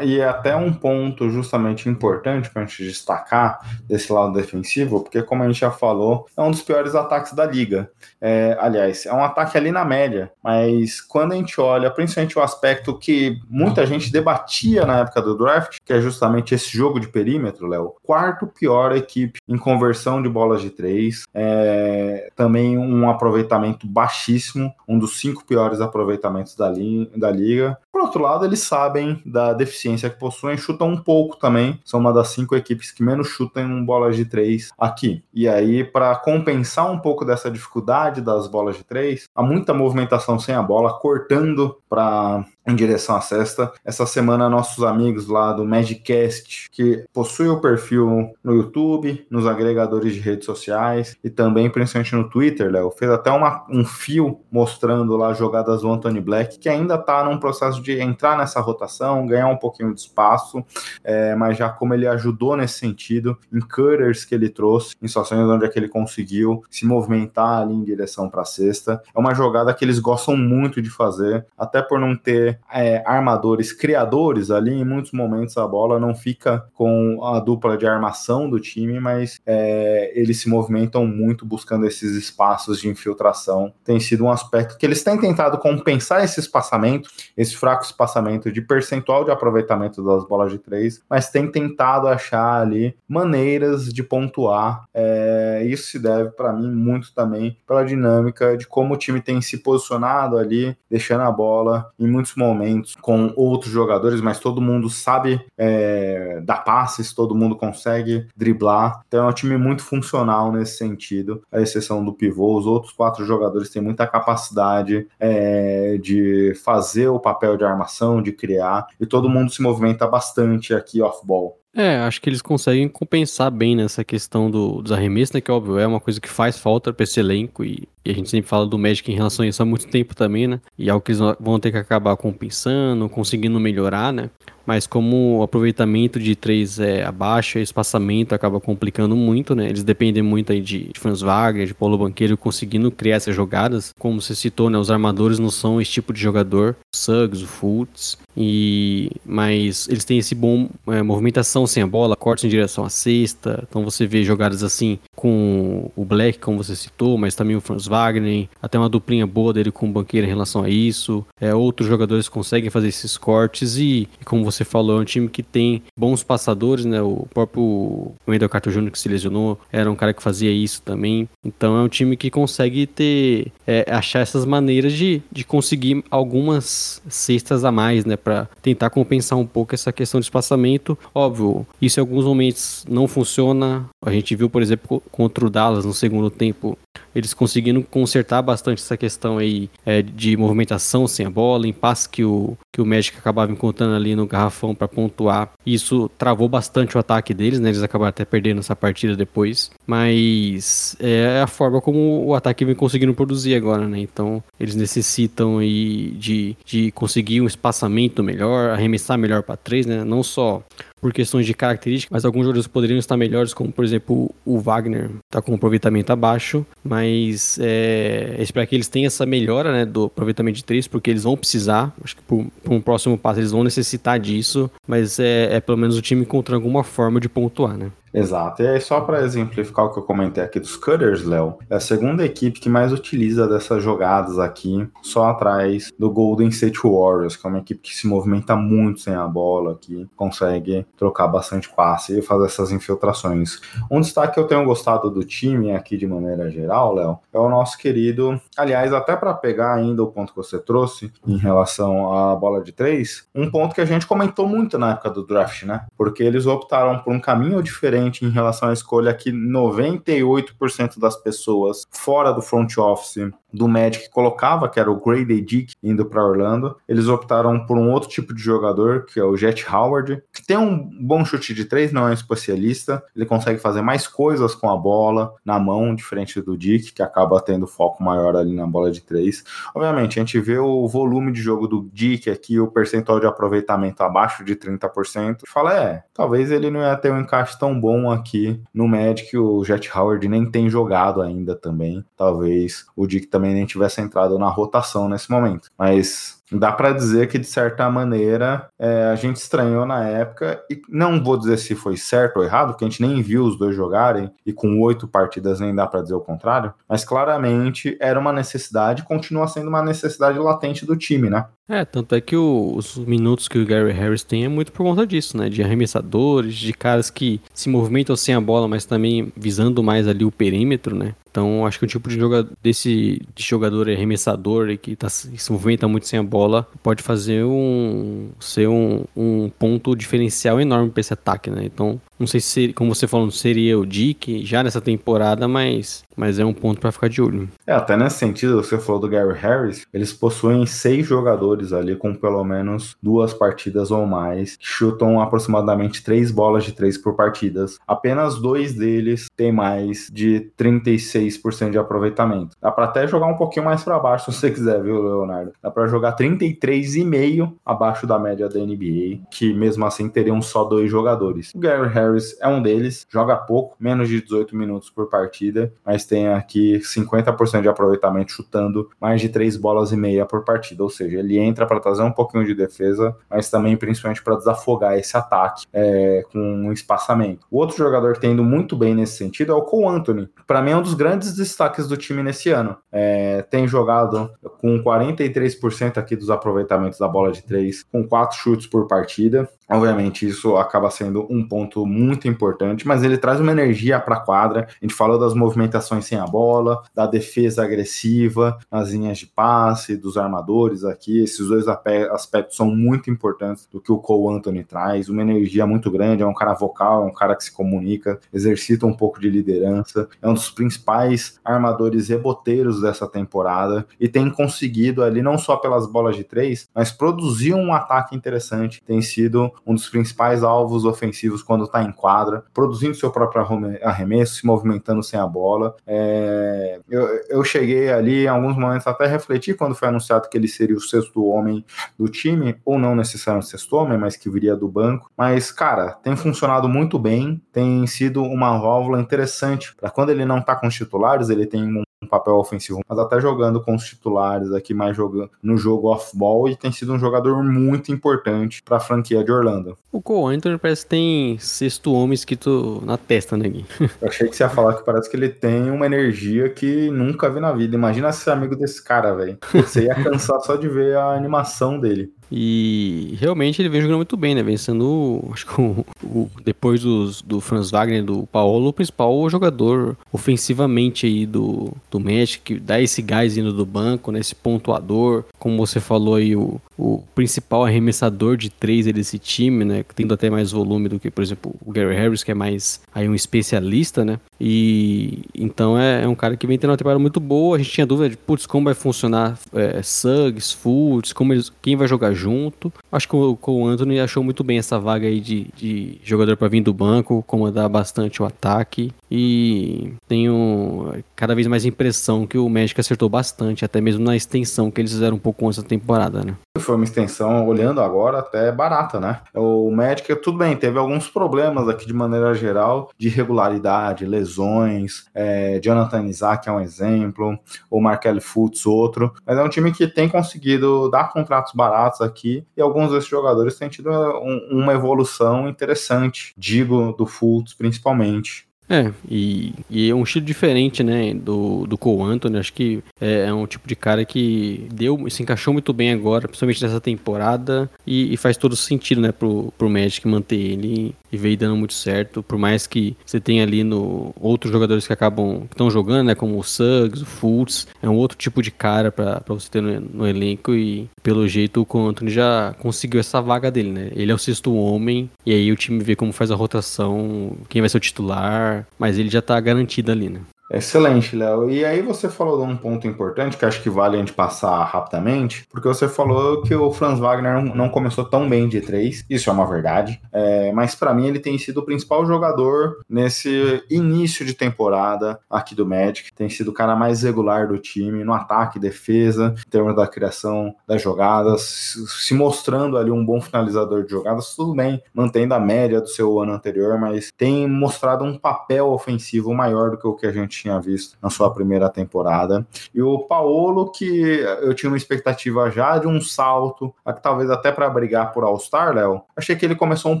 E é até um ponto justamente importante para a gente destacar desse lado defensivo, porque como a gente já falou, é um dos piores ataques da liga. É, aliás, é um ataque ali na média, mas quando a gente olha, principalmente o aspecto que muita gente debatia na época do draft, que é justamente esse jogo de perímetro, Léo, quarto pior equipe em conversão de bolas de três, é, também um aproveitamento baixíssimo, um dos cinco piores aproveitamentos da, li da liga. Por outro lado, eles sabem da deficiência que possuem, chutam um pouco também. São uma das cinco equipes que menos chutam em bolas de três aqui. E aí, para compensar um pouco dessa dificuldade das bolas de três, há muita movimentação sem a bola, cortando para em direção à cesta. Essa semana, nossos amigos lá do Magicast, que possui o perfil no YouTube, nos agregadores de redes sociais e também, principalmente no Twitter, Léo, fez até uma, um fio mostrando lá jogadas do Anthony Black, que ainda está num processo de entrar nessa rotação, ganhar um pouquinho de espaço, é, mas já como ele ajudou nesse sentido, em cutters que ele trouxe, em situações onde é que ele conseguiu se movimentar ali em direção para a cesta. É uma jogada que eles gostam muito de fazer, até por não ter é, armadores criadores ali, em muitos momentos a bola não fica com a dupla de armação do time, mas é, eles se movimentam muito buscando esses espaços de infiltração. Tem sido um aspecto que eles têm tentado compensar esse espaçamento, esse fraco espaçamento de percentual de aproveitamento das bolas de três, mas tem tentado achar ali maneiras de pontuar. É, isso se deve, para mim, muito também pela dinâmica de como o time tem se posicionado ali, deixando a bola em muitos momentos momentos com outros jogadores, mas todo mundo sabe é, dar passes, todo mundo consegue driblar. Então é um time muito funcional nesse sentido, a exceção do pivô. Os outros quatro jogadores têm muita capacidade é, de fazer o papel de armação, de criar, e todo mundo se movimenta bastante aqui off-ball. É, acho que eles conseguem compensar bem nessa questão do, dos arremessos, né? Que óbvio é uma coisa que faz falta para esse elenco e, e, a gente sempre fala do Magic em relação a isso há muito tempo também, né? E é algo que eles vão ter que acabar compensando, conseguindo melhorar, né? Mas como o aproveitamento de três é abaixo, espaçamento acaba complicando muito, né? Eles dependem muito aí de, de Franz Wagner, de Paulo Banqueiro conseguindo criar essas jogadas. Como você citou, né? Os armadores não são esse tipo de jogador. O Suggs, o Fultz, e mas eles têm esse bom é, movimentação sem a bola, cortes em direção à cesta. Então você vê jogadas assim com o Black, como você citou, mas também o Franz Wagner, até uma duplinha boa dele com o Banqueiro em relação a isso. É, outros jogadores conseguem fazer esses cortes e, e como você você falou, é um time que tem bons passadores, né? O próprio Wendell Carter Jr. que se lesionou era um cara que fazia isso também. Então é um time que consegue ter, é, achar essas maneiras de, de conseguir algumas cestas a mais, né? Para tentar compensar um pouco essa questão de espaçamento. Óbvio, isso em alguns momentos não funciona. A gente viu, por exemplo, contra o Dallas no segundo tempo, eles conseguindo consertar bastante essa questão aí é, de movimentação sem a bola, em passe que o, que o Magic acabava encontrando ali no garrafão para pontuar. Isso travou bastante o ataque deles, né? Eles acabaram até perdendo essa partida depois. Mas é a forma como o ataque vem conseguindo produzir agora, né? Então eles necessitam aí de, de conseguir um espaçamento melhor, arremessar melhor para três, né? Não só por questões de características, mas alguns jogadores poderiam estar melhores, como por exemplo o Wagner, está com um aproveitamento abaixo, mas é, espero que eles tenham essa melhora né, do aproveitamento de três, porque eles vão precisar, acho que por um próximo passo eles vão necessitar disso, mas é, é, pelo menos o time encontrando alguma forma de pontuar, né? Exato. E aí, só para exemplificar o que eu comentei aqui dos Cutters, Léo, é a segunda equipe que mais utiliza dessas jogadas aqui, só atrás do Golden State Warriors, que é uma equipe que se movimenta muito sem a bola aqui, consegue trocar bastante passe e fazer essas infiltrações. Um destaque que eu tenho gostado do time aqui de maneira geral, Léo, é o nosso querido, aliás, até para pegar ainda o ponto que você trouxe em relação à bola de três, um ponto que a gente comentou muito na época do draft, né? Porque eles optaram por um caminho diferente em relação à escolha que 98% das pessoas fora do front office do Magic colocava, que era o Grady Dick indo para Orlando. Eles optaram por um outro tipo de jogador, que é o Jet Howard, que tem um bom chute de três, não é um especialista. Ele consegue fazer mais coisas com a bola na mão, diferente do Dick, que acaba tendo foco maior ali na bola de três. Obviamente, a gente vê o volume de jogo do Dick aqui, o percentual de aproveitamento abaixo de 30%. E fala, é, talvez ele não ia ter um encaixe tão bom aqui no Magic. O Jet Howard nem tem jogado ainda também. Talvez o Dick nem tivesse entrado na rotação nesse momento. Mas dá para dizer que de certa maneira é, a gente estranhou na época e não vou dizer se foi certo ou errado, porque a gente nem viu os dois jogarem e com oito partidas nem dá para dizer o contrário, mas claramente era uma necessidade, continua sendo uma necessidade latente do time, né? É, tanto é que o, os minutos que o Gary Harris tem é muito por conta disso, né? De arremessadores, de caras que se movimentam sem a bola, mas também visando mais ali o perímetro, né? Então, acho que o tipo de jogador, desse de jogador arremessador que, tá, que se movimenta muito sem a bola pode fazer um ser um, um ponto diferencial enorme para esse ataque, né? Então, não sei se, como você falou, seria o Dick já nessa temporada, mas, mas é um ponto para ficar de olho. É, até nesse sentido, você falou do Gary Harris, eles possuem seis jogadores ali com pelo menos duas partidas ou mais, que chutam aproximadamente três bolas de três por partidas. Apenas dois deles têm mais de 36% de aproveitamento. Dá para até jogar um pouquinho mais para baixo se você quiser, viu, Leonardo? Dá para jogar 33,5 abaixo da média da NBA, que mesmo assim teriam só dois jogadores. O Gary Harris é um deles, joga pouco, menos de 18 minutos por partida, mas tem aqui 50% de aproveitamento chutando mais de 3 bolas e meia por partida, ou seja, ele entra para trazer um pouquinho de defesa, mas também principalmente para desafogar esse ataque é, com um espaçamento. O outro jogador que tem indo muito bem nesse sentido é o Cole Anthony. Para mim é um dos grandes destaques do time nesse ano. É, tem jogado com 43% aqui dos aproveitamentos da bola de 3, com 4 chutes por partida. Obviamente, isso acaba sendo um ponto muito importante, mas ele traz uma energia para a quadra. A gente falou das movimentações sem a bola, da defesa agressiva, nas linhas de passe, dos armadores aqui. Esses dois aspectos são muito importantes do que o Cole Anthony traz. Uma energia muito grande, é um cara vocal, é um cara que se comunica, exercita um pouco de liderança. É um dos principais armadores reboteiros dessa temporada e tem conseguido ali, não só pelas bolas de três, mas produzir um ataque interessante. Tem sido um dos principais alvos ofensivos quando está em quadra, produzindo seu próprio arremesso, se movimentando sem a bola. É, eu, eu cheguei ali em alguns momentos até refletir quando foi anunciado que ele seria o sexto homem do time, ou não necessariamente sexto homem, mas que viria do banco. Mas, cara, tem funcionado muito bem, tem sido uma válvula interessante para quando ele não está com os titulares, ele tem um papel ofensivo, mas até jogando com os titulares aqui, mais jogando no jogo off-ball, e tem sido um jogador muito importante para a franquia de Orlando. O Cole Anthony parece que tem sexto homem escrito na testa, né, Gui? Eu achei que você ia falar que parece que ele tem uma energia que nunca vi na vida. Imagina ser amigo desse cara, velho. Você ia cansar só de ver a animação dele. E realmente ele vem jogando muito bem, né? Vencendo, acho que o, o, depois dos, do Franz Wagner do Paulo, o principal jogador ofensivamente aí do, do Magic, que dá esse gás indo do banco, né? Esse pontuador, como você falou aí, o, o principal arremessador de três desse time, né? Tendo até mais volume do que, por exemplo, o Gary Harris, que é mais aí um especialista, né? E então é, é um cara que vem tendo uma temporada muito boa. A gente tinha dúvida de, putz, como vai funcionar é, Suggs, Fultz, como eles, quem vai jogar junto. Acho que o, o Anthony achou muito bem essa vaga aí de, de jogador para vir do banco, comandar bastante o ataque. E tenho cada vez mais impressão que o Magic acertou bastante, até mesmo na extensão que eles fizeram um pouco antes da temporada, né? Foi uma extensão, olhando agora, até barata, né? O Magic, tudo bem, teve alguns problemas aqui de maneira geral, de irregularidade, lesões, é, é, Jonathan Isaac é um exemplo, o Markel Fultz outro, mas é um time que tem conseguido dar contratos baratos aqui e alguns desses jogadores têm tido um, uma evolução interessante, digo do Fultz principalmente. É, e, e, é um estilo diferente, né, do, do Cole Anthony, acho que é, é, um tipo de cara que deu, se encaixou muito bem agora, principalmente nessa temporada, e, e, faz todo sentido, né, pro, pro Magic manter ele e veio dando muito certo, por mais que você tenha ali no outros jogadores que acabam, que estão jogando, né, como o Suggs, o Fultz, é um outro tipo de cara para você ter no, no, elenco e pelo jeito o Anthony já conseguiu essa vaga dele, né, ele é o sexto homem, e aí o time vê como faz a rotação, quem vai ser o titular, mas ele já tá garantido ali, né? Excelente, Léo. E aí você falou de um ponto importante que acho que vale a gente passar rapidamente, porque você falou que o Franz Wagner não começou tão bem de três, isso é uma verdade, é, mas para mim ele tem sido o principal jogador nesse início de temporada aqui do Magic, tem sido o cara mais regular do time, no ataque, defesa, em termos da criação das jogadas, se mostrando ali um bom finalizador de jogadas, tudo bem, mantendo a média do seu ano anterior, mas tem mostrado um papel ofensivo maior do que o que a gente tinha visto na sua primeira temporada. E o Paulo, que eu tinha uma expectativa já de um salto, talvez até para brigar por All-Star, Léo. Achei que ele começou um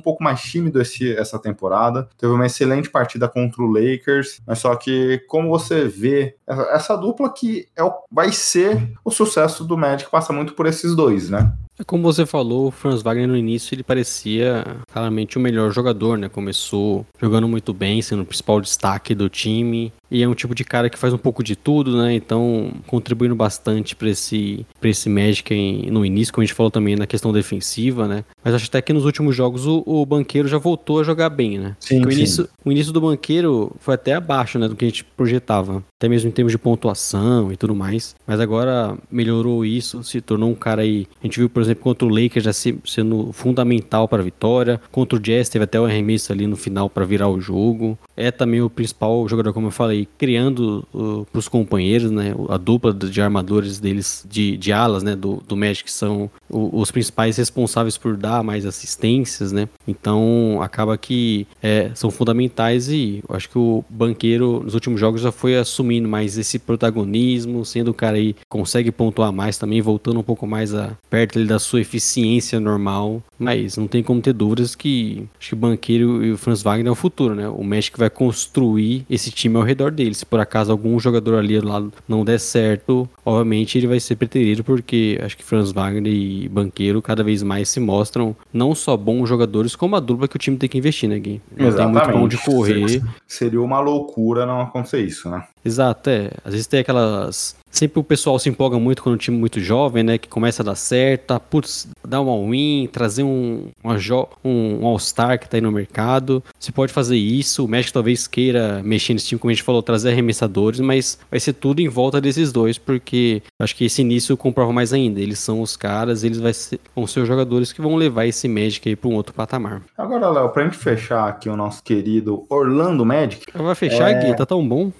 pouco mais tímido esse, essa temporada. Teve uma excelente partida contra o Lakers, mas só que, como você vê, essa dupla que é vai ser o sucesso do Magic passa muito por esses dois, né? É como você falou, o Franz Wagner no início ele parecia claramente o melhor jogador, né? Começou jogando muito bem, sendo o principal destaque do time. E é um tipo de cara que faz um pouco de tudo, né? Então, contribuindo bastante para esse, pra esse Magic em, no início, como a gente falou também na questão defensiva, né? Mas acho até que nos últimos jogos o, o banqueiro já voltou a jogar bem, né? Sim, o, início, sim. o início do banqueiro foi até abaixo, né? Do que a gente projetava. Até mesmo em termos de pontuação e tudo mais. Mas agora melhorou isso, se tornou um cara aí. A gente viu, por exemplo, contra o Lakers já sendo fundamental para a vitória. Contra o Jazz teve até o arremesso ali no final para virar o jogo. É também o principal jogador, como eu falei, criando uh, para os companheiros, né? A dupla de armadores deles, de, de alas, né? Do, do Magic são o, os principais responsáveis por dar mais assistências, né? Então acaba que é, são fundamentais e acho que o banqueiro nos últimos jogos já foi assumindo mais esse protagonismo, sendo o cara aí consegue pontuar mais também, voltando um pouco mais a, perto ali da sua eficiência normal. Mas não tem como ter dúvidas que acho que o banqueiro e o Franz Wagner é o futuro, né? O Magic vai construir esse time ao redor dele. Se por acaso algum jogador ali do lado não der certo, obviamente ele vai ser preterido, porque acho que Franz Wagner e Banqueiro cada vez mais se mostram não só bons jogadores, como a dupla que o time tem que investir, né, Gui? Não tem muito bom de correr. Seria uma loucura não acontecer isso, né? Exato, é. Às vezes tem aquelas Sempre o pessoal se empolga muito quando o time é muito jovem, né? Que começa a dar certo, putz, dar uma win, trazer um, um, um All-Star que tá aí no mercado. Você pode fazer isso. O Magic talvez queira mexer nesse time, como a gente falou, trazer arremessadores, mas vai ser tudo em volta desses dois, porque acho que esse início comprova mais ainda. Eles são os caras, eles ser, vão ser os jogadores que vão levar esse Magic aí para um outro patamar. Agora, Léo, pra gente fechar aqui o nosso querido Orlando Magic. Vai fechar, é... Gui, tá tão bom.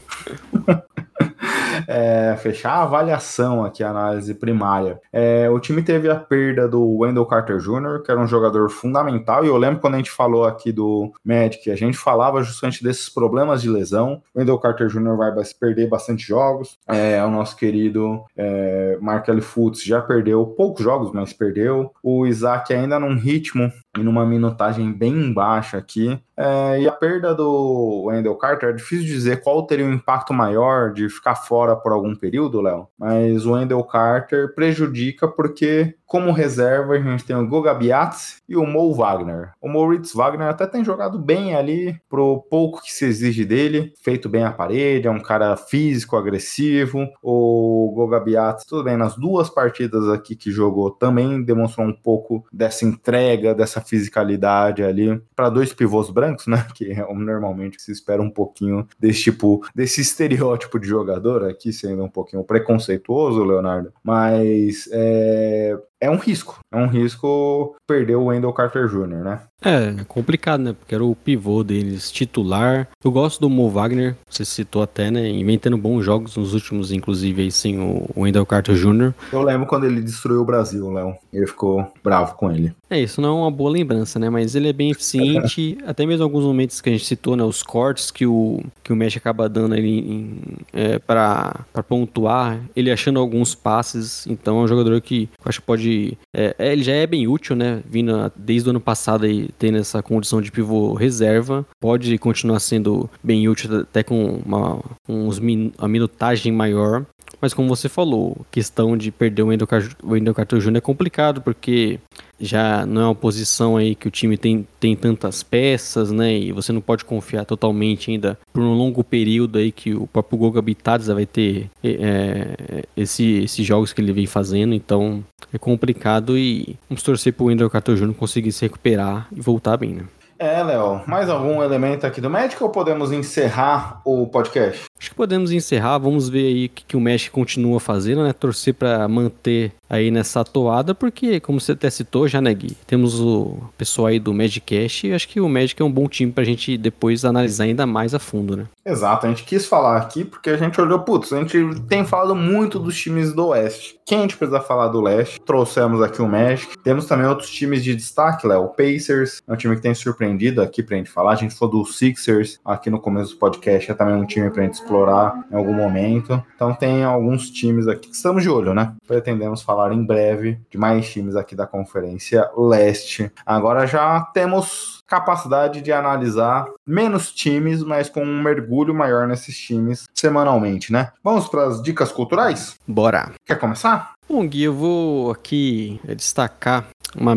é, fechar a avaliação aqui, a análise primária. É, o time teve a perda do Wendell Carter Jr., que era um jogador fundamental, e eu lembro quando a gente falou aqui do Magic, a gente falava justamente desses problemas de lesão. O Wendell Carter Jr. vai perder bastante jogos. É, o nosso querido é, Markel Fultz já perdeu poucos jogos, mas perdeu. O Isaac ainda num ritmo e numa minutagem bem baixa aqui. É, e a perda do Wendell Carter, é difícil dizer qual teria o um impacto maior de ficar fora por algum período, Léo. Mas o Wendell Carter prejudica porque como reserva, a gente tem o Goga Biatz e o Mo Wagner. O Moritz Wagner até tem jogado bem ali, pro pouco que se exige dele, feito bem a parede, é um cara físico, agressivo. O Goga Biatz, tudo bem, nas duas partidas aqui que jogou, também demonstrou um pouco dessa entrega, dessa fisicalidade ali, para dois pivôs brancos, né? Que é normalmente se espera um pouquinho desse tipo, desse estereótipo de jogador aqui, sendo um pouquinho preconceituoso, Leonardo. Mas é, é um risco. É um risco perder o Wendell Carter Jr., né? É, complicado, né? Porque era o pivô deles titular. Eu gosto do Mo Wagner, você citou até, né? Inventando bons jogos nos últimos, inclusive, aí sem o Wendell Carter Jr. Eu lembro quando ele destruiu o Brasil, Léo. Ele ficou bravo com ele. É, isso não é uma boa lembrança, né? Mas ele é bem eficiente, até mesmo alguns momentos que a gente citou, né? Os cortes que o, que o Mesh acaba dando ali é, para pontuar, ele achando alguns passes. Então é um jogador que eu acho que pode. É, é, ele já é bem útil, né? Vindo desde o ano passado aí, tendo essa condição de pivô reserva. Pode continuar sendo bem útil, até com uma, uns min, uma minutagem maior. Mas como você falou, questão de perder o Wendell Carter Jr. é complicado, porque já não é uma posição aí que o time tem, tem tantas peças, né? E você não pode confiar totalmente ainda por um longo período aí que o próprio Goga Bitadze vai ter é, esse, esses jogos que ele vem fazendo. Então é complicado e vamos torcer pro Wendell Carter Jr. conseguir se recuperar e voltar bem, né? É, Léo, mais algum elemento aqui do médico ou podemos encerrar o podcast? Acho que podemos encerrar, vamos ver aí o que, que o México continua fazendo, né? Torcer para manter aí nessa toada, porque, como você até citou já, né, Gui? Temos o pessoal aí do Magicast e acho que o Magic é um bom time pra gente depois analisar ainda mais a fundo, né? Exato, a gente quis falar aqui porque a gente olhou, putz, a gente tem falado muito dos times do Oeste. Quem a gente precisa falar do Leste? Trouxemos aqui o Magic. Temos também outros times de destaque, Léo. O Pacers é um time que tem surpreendido aqui pra gente falar. A gente falou do Sixers aqui no começo do podcast, é também um time pra gente explorar em algum momento. Então tem alguns times aqui que estamos de olho, né? Pretendemos falar em breve de mais times aqui da Conferência Leste. Agora já temos capacidade de analisar menos times, mas com um mergulho maior nesses times semanalmente, né? Vamos para as dicas culturais? Bora! Quer começar? Bom, Gui, eu vou aqui destacar uma,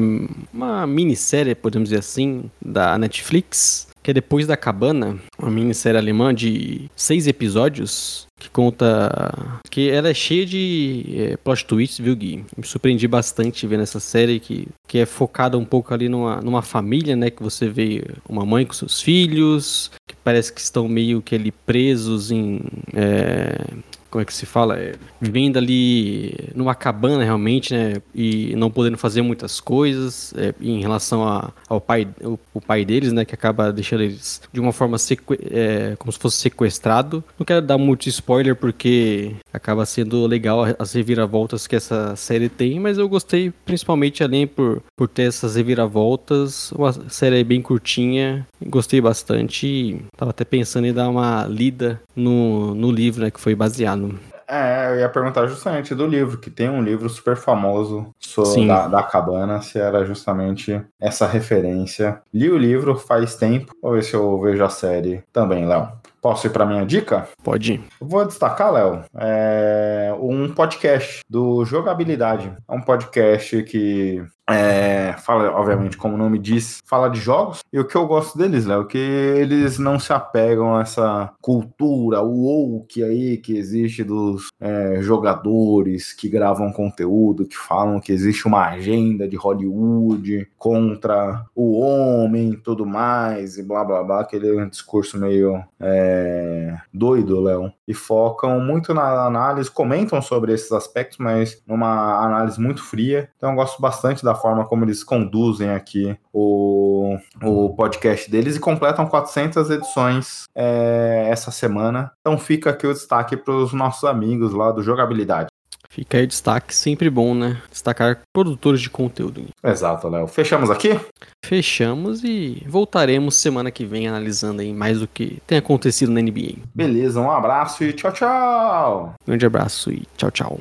uma minissérie, podemos dizer assim, da Netflix, que é Depois da Cabana, uma minissérie alemã de seis episódios, que conta. que ela é cheia de é, plot twists, viu, Gui? Me surpreendi bastante vendo essa série que, que é focada um pouco ali numa, numa família, né? Que você vê uma mãe com seus filhos, que parece que estão meio que ali presos em. É, como é que se fala? É, vivendo ali numa cabana realmente, né? E não podendo fazer muitas coisas é, em relação a, ao pai, o, o, pai deles, né? Que acaba deixando eles de uma forma é, como se fosse sequestrado. Não quero dar muito spoiler porque acaba sendo legal as reviravoltas que essa série tem, mas eu gostei principalmente além por, por ter essas reviravoltas. Uma série bem curtinha, gostei bastante. Tava até pensando em dar uma lida no, no livro, né? Que foi baseado. É, eu ia perguntar justamente do livro, que tem um livro super famoso sobre da, da, cabana, se era justamente essa referência. Li o livro faz tempo, vou ver se eu vejo a série também, Léo. Posso ir para minha dica? Pode ir. Vou destacar, Léo, é um podcast do Jogabilidade. É um podcast que é, fala, obviamente, como o nome diz, fala de jogos. E o que eu gosto deles, Léo, que eles não se apegam a essa cultura, o woke aí que existe dos é, jogadores que gravam conteúdo, que falam que existe uma agenda de Hollywood contra o homem tudo mais, e blá blá blá, aquele discurso meio é, doido, Léo. E focam muito na análise, comentam sobre esses aspectos, mas numa análise muito fria. Então eu gosto bastante da forma como eles conduzem aqui o, o podcast deles e completam 400 edições é, essa semana. Então fica aqui o destaque para os nossos amigos lá do Jogabilidade. Fica aí destaque, sempre bom, né? Destacar produtores de conteúdo. Exato, Léo. Fechamos aqui? Fechamos e voltaremos semana que vem analisando aí mais o que tem acontecido na NBA. Beleza, um abraço e tchau, tchau. Grande abraço e tchau, tchau.